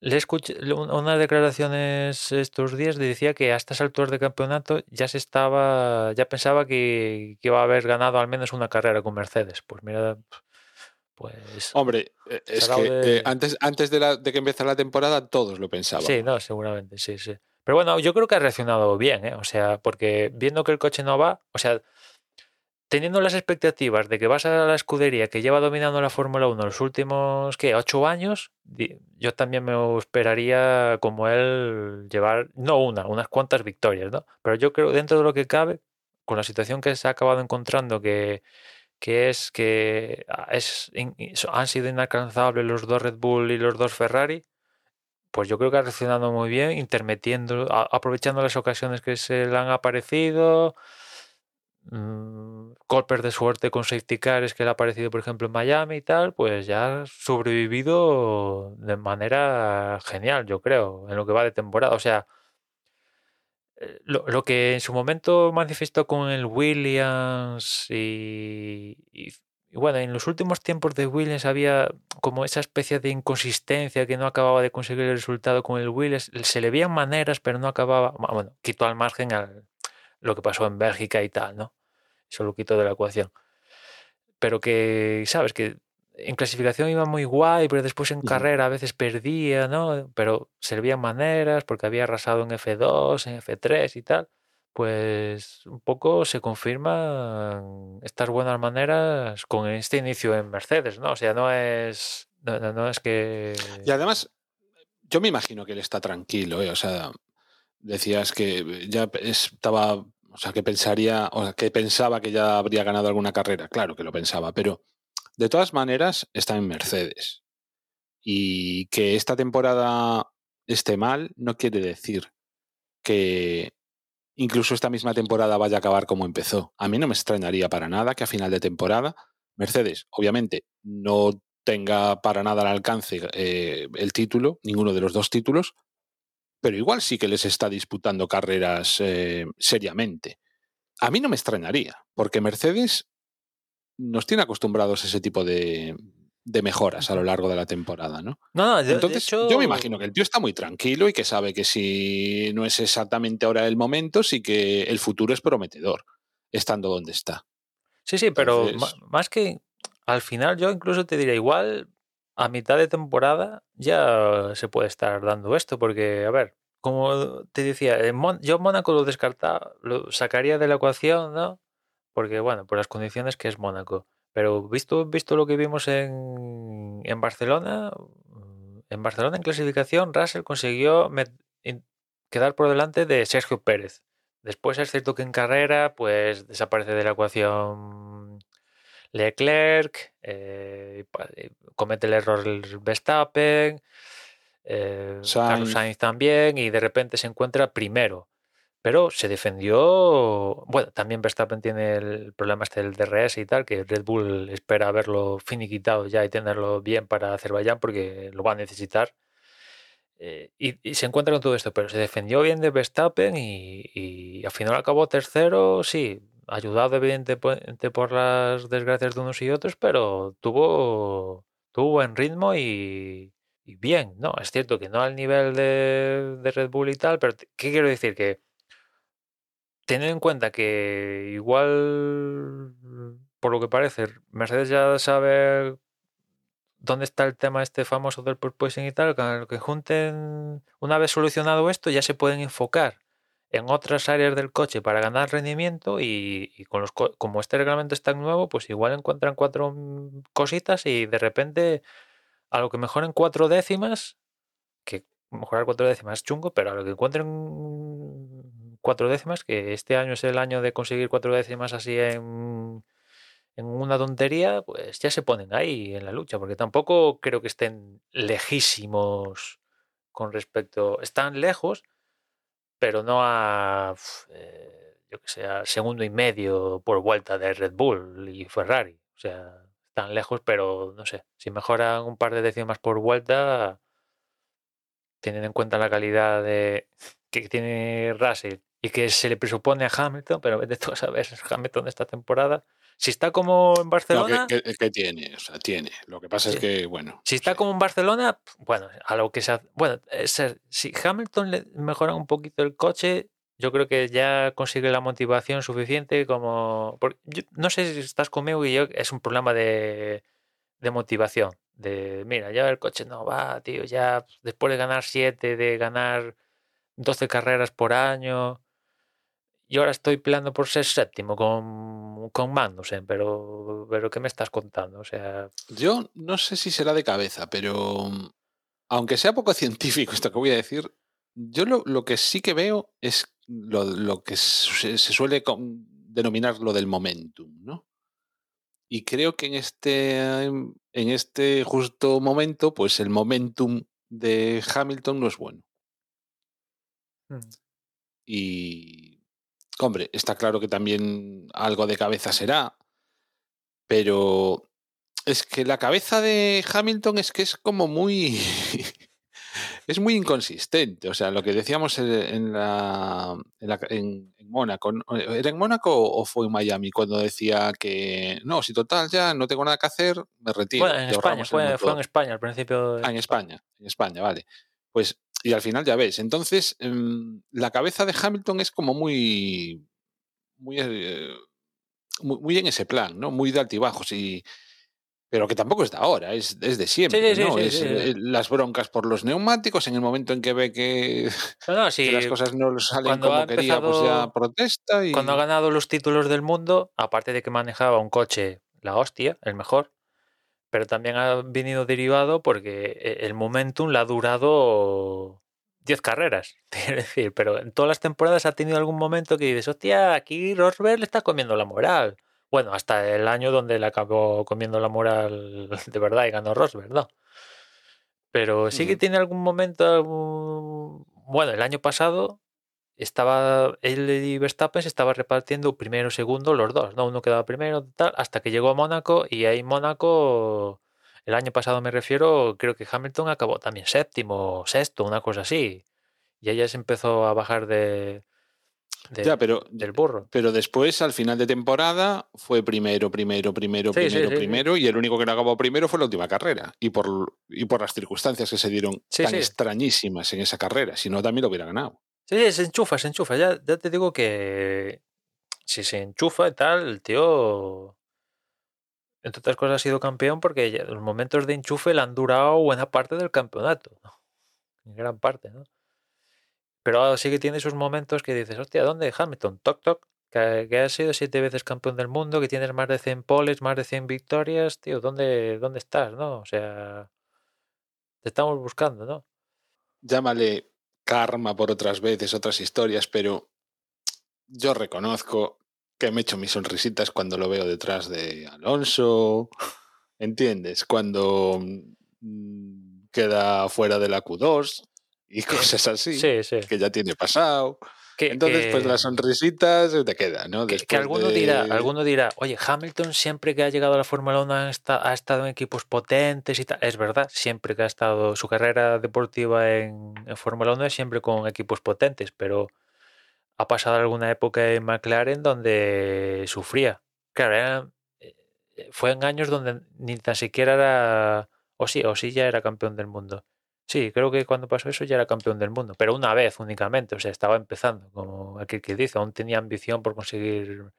le escuché unas declaraciones estos días decía que a estas alturas de campeonato ya se estaba, ya pensaba que, que iba a haber ganado al menos una carrera con Mercedes. Pues mira, pues Hombre, eh, es que de- eh, antes, antes de, la- de que empezara la temporada todos lo pensaban. sí, no, seguramente, sí, sí. Pero bueno, yo creo que ha reaccionado bien, ¿eh? O sea, porque viendo que el coche no va, o sea, teniendo las expectativas de que vas a la escudería que lleva dominando la Fórmula 1 los últimos, ¿qué? Ocho años, yo también me esperaría como él llevar, no una, unas cuantas victorias, ¿no? Pero yo creo, dentro de lo que cabe, con la situación que se ha acabado encontrando, que, que es que ah, es, han sido inalcanzables los dos Red Bull y los dos Ferrari, pues yo creo que ha reaccionado muy bien, intermitiendo, aprovechando las ocasiones que se le han aparecido, mm, golpes de suerte con safety cars que le ha aparecido, por ejemplo, en Miami y tal, pues ya ha sobrevivido de manera genial, yo creo, en lo que va de temporada. O sea, eh, lo, lo que en su momento manifestó con el Williams y, y- bueno, en los últimos tiempos de Williams había como esa especie de inconsistencia que no acababa de conseguir el resultado con el Williams. Se le veían maneras, pero no acababa. Bueno, quitó al margen al- lo que pasó en Bélgica y tal, ¿no? Eso lo quitó de la ecuación. Pero que, ¿sabes? Que en clasificación iba muy guay, pero después en carrera a veces perdía, ¿no? Pero se le veían maneras porque había arrasado en F2, en F3 y tal. Pues un poco se confirman estas buenas maneras con este inicio en Mercedes, ¿no? O sea, no es. No, no- no es que. Y además, yo me imagino que él está tranquilo, ¿eh? O sea, decías que ya estaba, o sea, que pensaría, o sea, que pensaba que ya habría ganado alguna carrera. Claro que lo pensaba, pero de todas maneras está en Mercedes. Y que esta temporada esté mal no quiere decir que incluso esta misma temporada vaya a acabar como empezó. A mí no me extrañaría para nada que a final de temporada Mercedes, obviamente, no tenga para nada al alcance eh, el título, ninguno de los dos títulos, pero igual sí que les está disputando carreras eh, seriamente. A mí no me extrañaría, porque Mercedes nos tiene acostumbrados a ese tipo de, de mejoras a lo largo de la temporada, ¿no? No, Entonces, hecho. yo me imagino que el tío está muy tranquilo y que sabe que si no es exactamente ahora el momento, sí que el futuro es prometedor, estando donde está. Sí, sí, pero más que al final yo incluso te diría igual a mitad de temporada ya se puede estar dando esto porque, a ver, como te decía, yo Mónaco lo descartaba, lo sacaría de la ecuación, ¿no? Porque, bueno, por las condiciones que es Mónaco. Pero visto, visto lo que vimos en, en Barcelona, mm, en Barcelona en clasificación, Russell consiguió quedar por delante de Sergio Pérez. Después es cierto que en carrera, pues desaparece de la ecuación Leclerc, eh, eh, comete el error el Verstappen, eh, Carlos Sainz. Sainz también, y de repente se encuentra primero. Pero se defendió. Bueno, también Verstappen tiene el problema este del DRS y tal, que Red Bull espera haberlo finiquitado ya y tenerlo bien para Azerbaiyán porque lo va a necesitar. Eh, y, y se encuentra con todo esto, pero se defendió bien de Verstappen y, y al final acabó tercero, sí, ayudado evidentemente por las desgracias de unos y otros, pero tuvo, tuvo buen ritmo y, bien, ¿no? Es cierto que no al nivel de, Red Bull y tal, pero ¿qué quiero decir? Que teniendo en cuenta que igual, por lo que parece, Mercedes ya sabe dónde está el tema este famoso del porpoising y tal, que junten, una vez solucionado esto, ya se pueden enfocar en otras áreas del coche para ganar rendimiento y, con los co- como este reglamento es tan nuevo, pues igual encuentran cuatro mm, cositas y de repente a lo que mejoren cuatro décimas, que mejorar cuatro décimas es chungo, pero a lo que encuentren cuatro décimas, que este año es el año de conseguir cuatro décimas así en, en una tontería, pues ya se ponen ahí en la lucha, porque tampoco creo que estén lejísimos con respecto, están lejos, pero no a, eh, yo que sé, a segundo y medio por vuelta de Red Bull y Ferrari. O sea, están lejos, pero no sé, si mejoran un par de décimas por vuelta, teniendo en cuenta la calidad de, que tiene Russell y que se le presupone a Hamilton, pero vete tú a saber Hamilton esta temporada. Si está como en No, Barcelona, que, que- que tiene, o sea, tiene. Lo que pasa Sí. es que, bueno. si no está como en Barcelona, bueno, a lo que se hace- bueno, ser- si Hamilton le mejora un poquito el coche, yo creo que ya consigue la motivación suficiente como porque yo- no sé si estás conmigo y yo es un problema de, de motivación, de mira, ya el coche no va, tío, ya después de ganar 7, de ganar 12 carreras por año, y ahora estoy peleando por ser séptimo con, con Magnussen, pero, pero ¿qué me estás contando? O sea, Yo no sé si será de cabeza, pero aunque sea poco científico esto que voy a decir, yo lo, lo que sí que veo es lo, lo que se, se suele denominar lo del momentum, ¿no? Y creo que en este, en este justo momento, pues el momentum de Hamilton no es bueno. mm, Y, hombre, está claro que también algo de cabeza será, pero es que la cabeza de Hamilton es que es como muy... es muy inconsistente. O sea, lo que decíamos en, la, en, la- en- en Mónaco. ¿era en Mónaco o fue en Miami cuando decía que no, si total ya no tengo nada que hacer, me retiro. Bueno, en España, fue, fue motor"? en España al principio. de- Ah, en España, en España, vale. Pues, y al final ya ves, entonces em, la cabeza de Hamilton es como muy, muy, eh, muy, muy en ese plan, ¿no? Muy de altibajos y... Pero que tampoco es de ahora, es, es de siempre, sí, sí, ¿no? sí, es eh, las broncas por los neumáticos en el momento en que ve que, No, no, que sí, las cosas no salen cuando como quería, pues ya protesta y... cuando ha ganado los títulos del mundo, aparte de que manejaba un coche, la hostia, el mejor, pero también ha venido derivado porque e- el momentum le ha durado 10 carreras. Decir, pero en todas las temporadas ha tenido algún momento que dices, hostia, aquí Rosberg le está comiendo la moral. Bueno, hasta el año donde le acabó comiendo la moral de verdad y ganó Rosberg, ¿no? Pero sí que tiene algún momento, bueno, el año pasado estaba él y Verstappen se estaba repartiendo primero segundo los dos, ¿no? Uno quedaba primero, tal, hasta que llegó a Mónaco y ahí Mónaco, el año pasado me refiero, creo que Hamilton acabó también séptimo, sexto, una cosa así. Y ella se empezó a bajar de, de- Ya, pero, del burro. pero después, al final de temporada, fue primero, primero, primero, Sí, primero, sí, sí. primero, y el único que no acabó primero fue la última carrera. Y por, y por las circunstancias que se dieron tan extrañísimas en esa carrera, si no, también lo hubiera ganado. Sí, sí, se enchufa, se enchufa. Ya, ya te digo que si se enchufa y tal, el tío, entre otras cosas, ha sido campeón porque ya los momentos de enchufe le han durado buena parte del campeonato. ¿no? En gran parte, ¿no? Pero sí que tiene esos momentos que dices, hostia, ¿dónde Hamilton? Toc, toc. Que, que has sido siete veces campeón del mundo, que tienes más de 100 poles, más de 100 victorias, tío, ¿dónde, dónde estás, no? O sea, te estamos buscando, ¿no? Llámale karma por otras veces, otras historias, pero yo reconozco que me echo mis sonrisitas cuando lo veo detrás de Alonso, ¿entiendes? Cuando mm, queda fuera de la Q2 y cosas así, Sí, sí. que ya tiene pasado. Que- Entonces, pues las sonrisitas se te quedan, ¿no? Que, que Después alguno de- dirá, alguno dirá, oye, Hamilton siempre que ha llegado a la Fórmula 1 ha, esta- ha estado en equipos potentes y tal. Es verdad, siempre que ha estado su carrera deportiva en, en Fórmula 1 es siempre con equipos potentes, pero ha pasado alguna época en McLaren donde sufría. Claro, era- eh, fue en años donde ni tan siquiera era, o sí, o sí ya era campeón del mundo. Sí, creo que cuando pasó eso ya era campeón del mundo, pero una vez únicamente, o sea, estaba empezando, como aquel que dice, aún tenía ambición por conseguir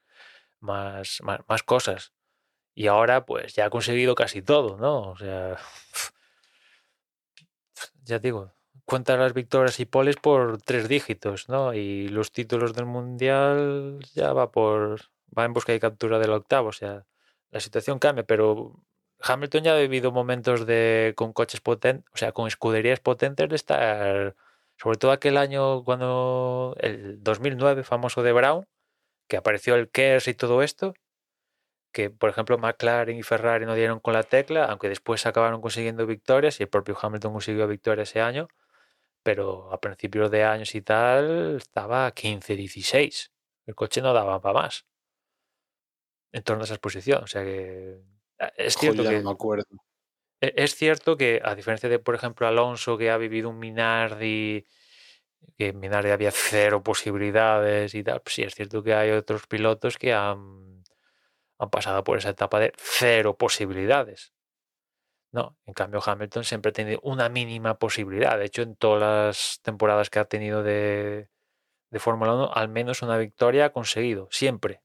más, más, más cosas. Y ahora pues ya ha conseguido casi todo, ¿no? O sea, ya digo, cuenta las victorias y poles por tres dígitos, ¿no? Y los títulos del mundial ya va por va en busca y captura del octavo, o sea, la situación cambia, pero Hamilton ya ha vivido momentos de con coches potentes, o sea, con escuderías potentes de estar sobre todo aquel año cuando el 2009 famoso de Brown, que apareció el KERS y todo esto, que por ejemplo McLaren y Ferrari no dieron con la tecla, aunque después acabaron consiguiendo victorias y el propio Hamilton consiguió victoria ese año, pero a principios de años y tal estaba 15-16. El coche no daba para más en torno a esa exposición. O sea que es cierto Joder, que no me acuerdo. e- es cierto que a diferencia de por ejemplo Alonso que ha vivido un Minardi que en Minardi había cero posibilidades y tal, pues sí es cierto que hay otros pilotos que han, han pasado por esa etapa de cero posibilidades. No, en cambio Hamilton siempre ha tenido una mínima posibilidad. De hecho, en todas las temporadas que ha tenido de, de Fórmula 1, al menos una victoria ha conseguido, siempre.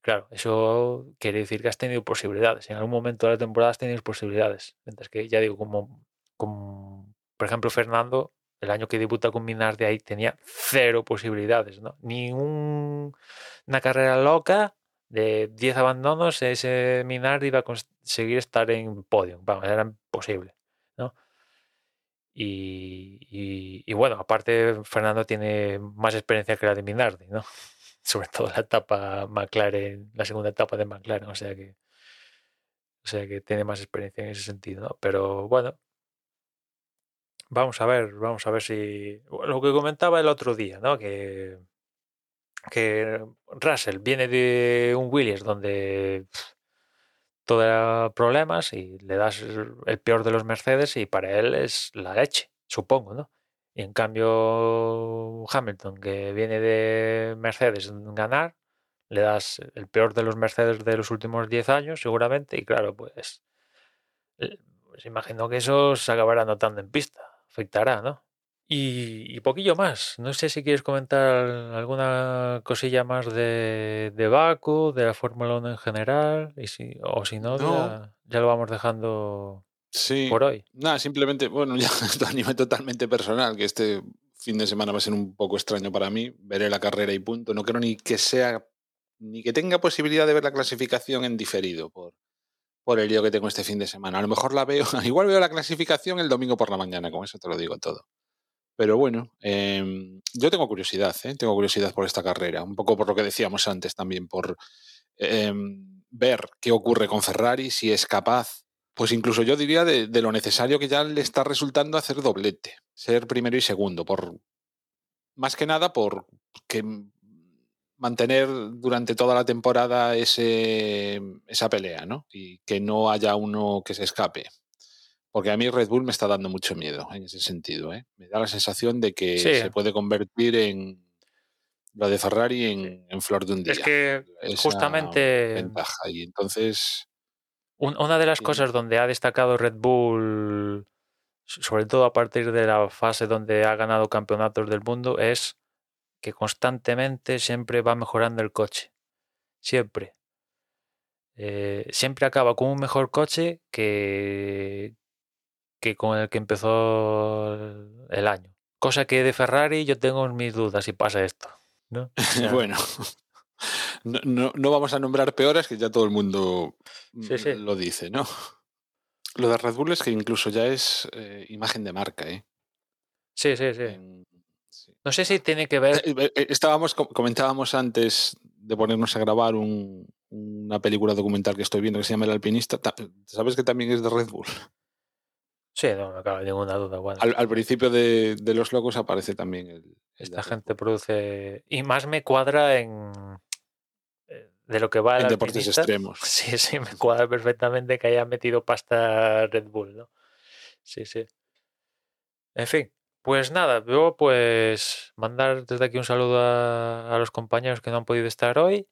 Claro, eso quiere decir que has tenido posibilidades. En algún momento de la temporada has tenido posibilidades. Mientras que, ya digo, como, como por ejemplo Fernando, el año que debuta con Minardi ahí tenía cero posibilidades, ¿no? Ni un- una carrera loca de 10 abandonos, ese Minardi iba a conseguir estar en podio. Vamos, era imposible, ¿no? Y, y- y bueno, aparte Fernando tiene más experiencia que la de Minardi, ¿no? Sobre todo la etapa McLaren, la segunda etapa de McLaren, o sea que, o sea que tiene más experiencia en ese sentido, ¿no? Pero bueno, vamos a ver, vamos a ver si lo que comentaba el otro día, ¿no? Que que Russell viene de un Williams donde todo era problemas y le das el peor de los Mercedes y para él es la leche, supongo, ¿no? Y en cambio Hamilton, que viene de Mercedes ganar, le das el peor de los Mercedes de los últimos 10 años, seguramente, y claro, pues, eh, pues imagino que eso se acabará notando en pista, afectará, ¿no? Y, y poquillo más. No sé si quieres comentar alguna cosilla más de, de Baku, de la Fórmula 1 en general, y si, o si no, No. Ya, ya lo vamos dejando Sí. por hoy. Nada, simplemente, bueno, ya a nivel totalmente personal, que este fin de semana va a ser un poco extraño para mí. Veré la carrera y punto. No quiero ni que sea, ni que tenga posibilidad de ver la clasificación en diferido por, por el lío que tengo este fin de semana. A lo mejor la veo, igual veo la clasificación el domingo por la mañana, con eso te lo digo todo. Pero bueno, em, yo tengo curiosidad, ¿eh? tengo curiosidad por esta carrera, un poco por lo que decíamos antes también, por em, ver qué ocurre con Ferrari, si es capaz, pues incluso yo diría de, de lo necesario que ya le está resultando hacer doblete, ser primero y segundo, por más que nada por que mantener durante toda la temporada ese, esa pelea, ¿no? Y que no haya uno que se escape. Porque a mí Red Bull me está dando mucho miedo en ese sentido. ¿eh? Me da la sensación de que Sí. se puede convertir en lo de Ferrari en, en flor de un día. Es que esa justamente Ventaja. Y entonces. Un- una de las Sí. cosas donde ha destacado Red Bull, so- sobre todo a partir de la fase donde ha ganado campeonatos del mundo, es que constantemente siempre va mejorando el coche. Siempre. Eh, siempre acaba con un mejor coche que, que con el que empezó el- año. Cosa que de Ferrari yo tengo mis dudas si pasa esto. ¿no? Bueno. No, no- no vamos a nombrar peores que ya todo el mundo Sí, sí. lo dice, ¿no? Lo de Red Bull es que incluso ya es eh, imagen de marca, ¿eh? sí, sí, sí. No sé si tiene que ver. Eh, eh, Estábamos, com- comentábamos antes de ponernos a grabar un- una película documental que estoy viendo que se llama El Alpinista. Ta- ¿Sabes que también es de Red Bull? Sí, no me cabe ninguna duda. Bueno, Al, al principio de, de Los Locos aparece también el. esta gente produce. Y más me cuadra en. De lo que va el En deportes alpinista. extremos. Sí, sí, me cuadra perfectamente que haya metido pasta Red Bull, ¿no? Sí, sí. En fin, pues nada, yo pues mandar desde aquí un saludo a, a los compañeros que no han podido estar hoy.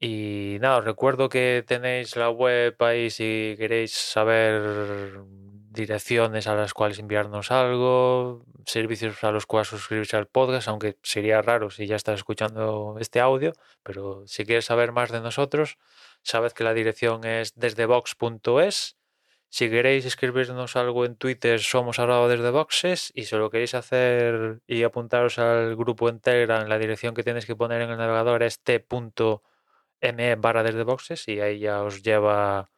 Y nada, os recuerdo que tenéis la web ahí si queréis saber direcciones a las cuales enviarnos algo, servicios a los cuales suscribirse al podcast, aunque sería raro si ya estás escuchando este audio, pero si quieres saber más de nosotros, sabed que la dirección es desde box.es. Si queréis escribirnos algo en Twitter, somos arroba desde boxes. Y si lo queréis hacer y apuntaros al grupo en Telegram, la dirección que tienes que poner en el navegador es t.me barra desde boxes. Y ahí ya os lleva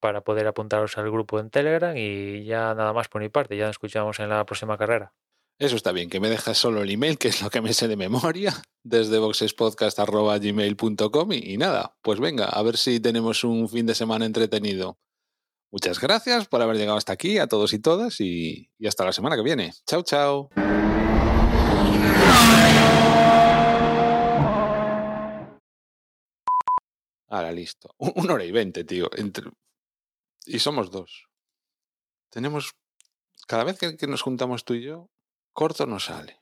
para poder apuntaros al grupo en Telegram. Y ya nada más por mi parte. Ya nos escuchamos en la próxima carrera. Eso está bien, que me dejas solo el email, que es lo que me sé de memoria, desde boxespodcast.gmail.com y, y nada, pues venga, a ver si tenemos un fin de semana entretenido. Muchas gracias por haber llegado hasta aquí a todos y todas y, hasta la semana que viene. Chao, chao. Ahora, listo. Una hora y veinte, tío. Entre... Y somos dos. Tenemos... Cada vez que, nos juntamos tú y yo, corto nos sale.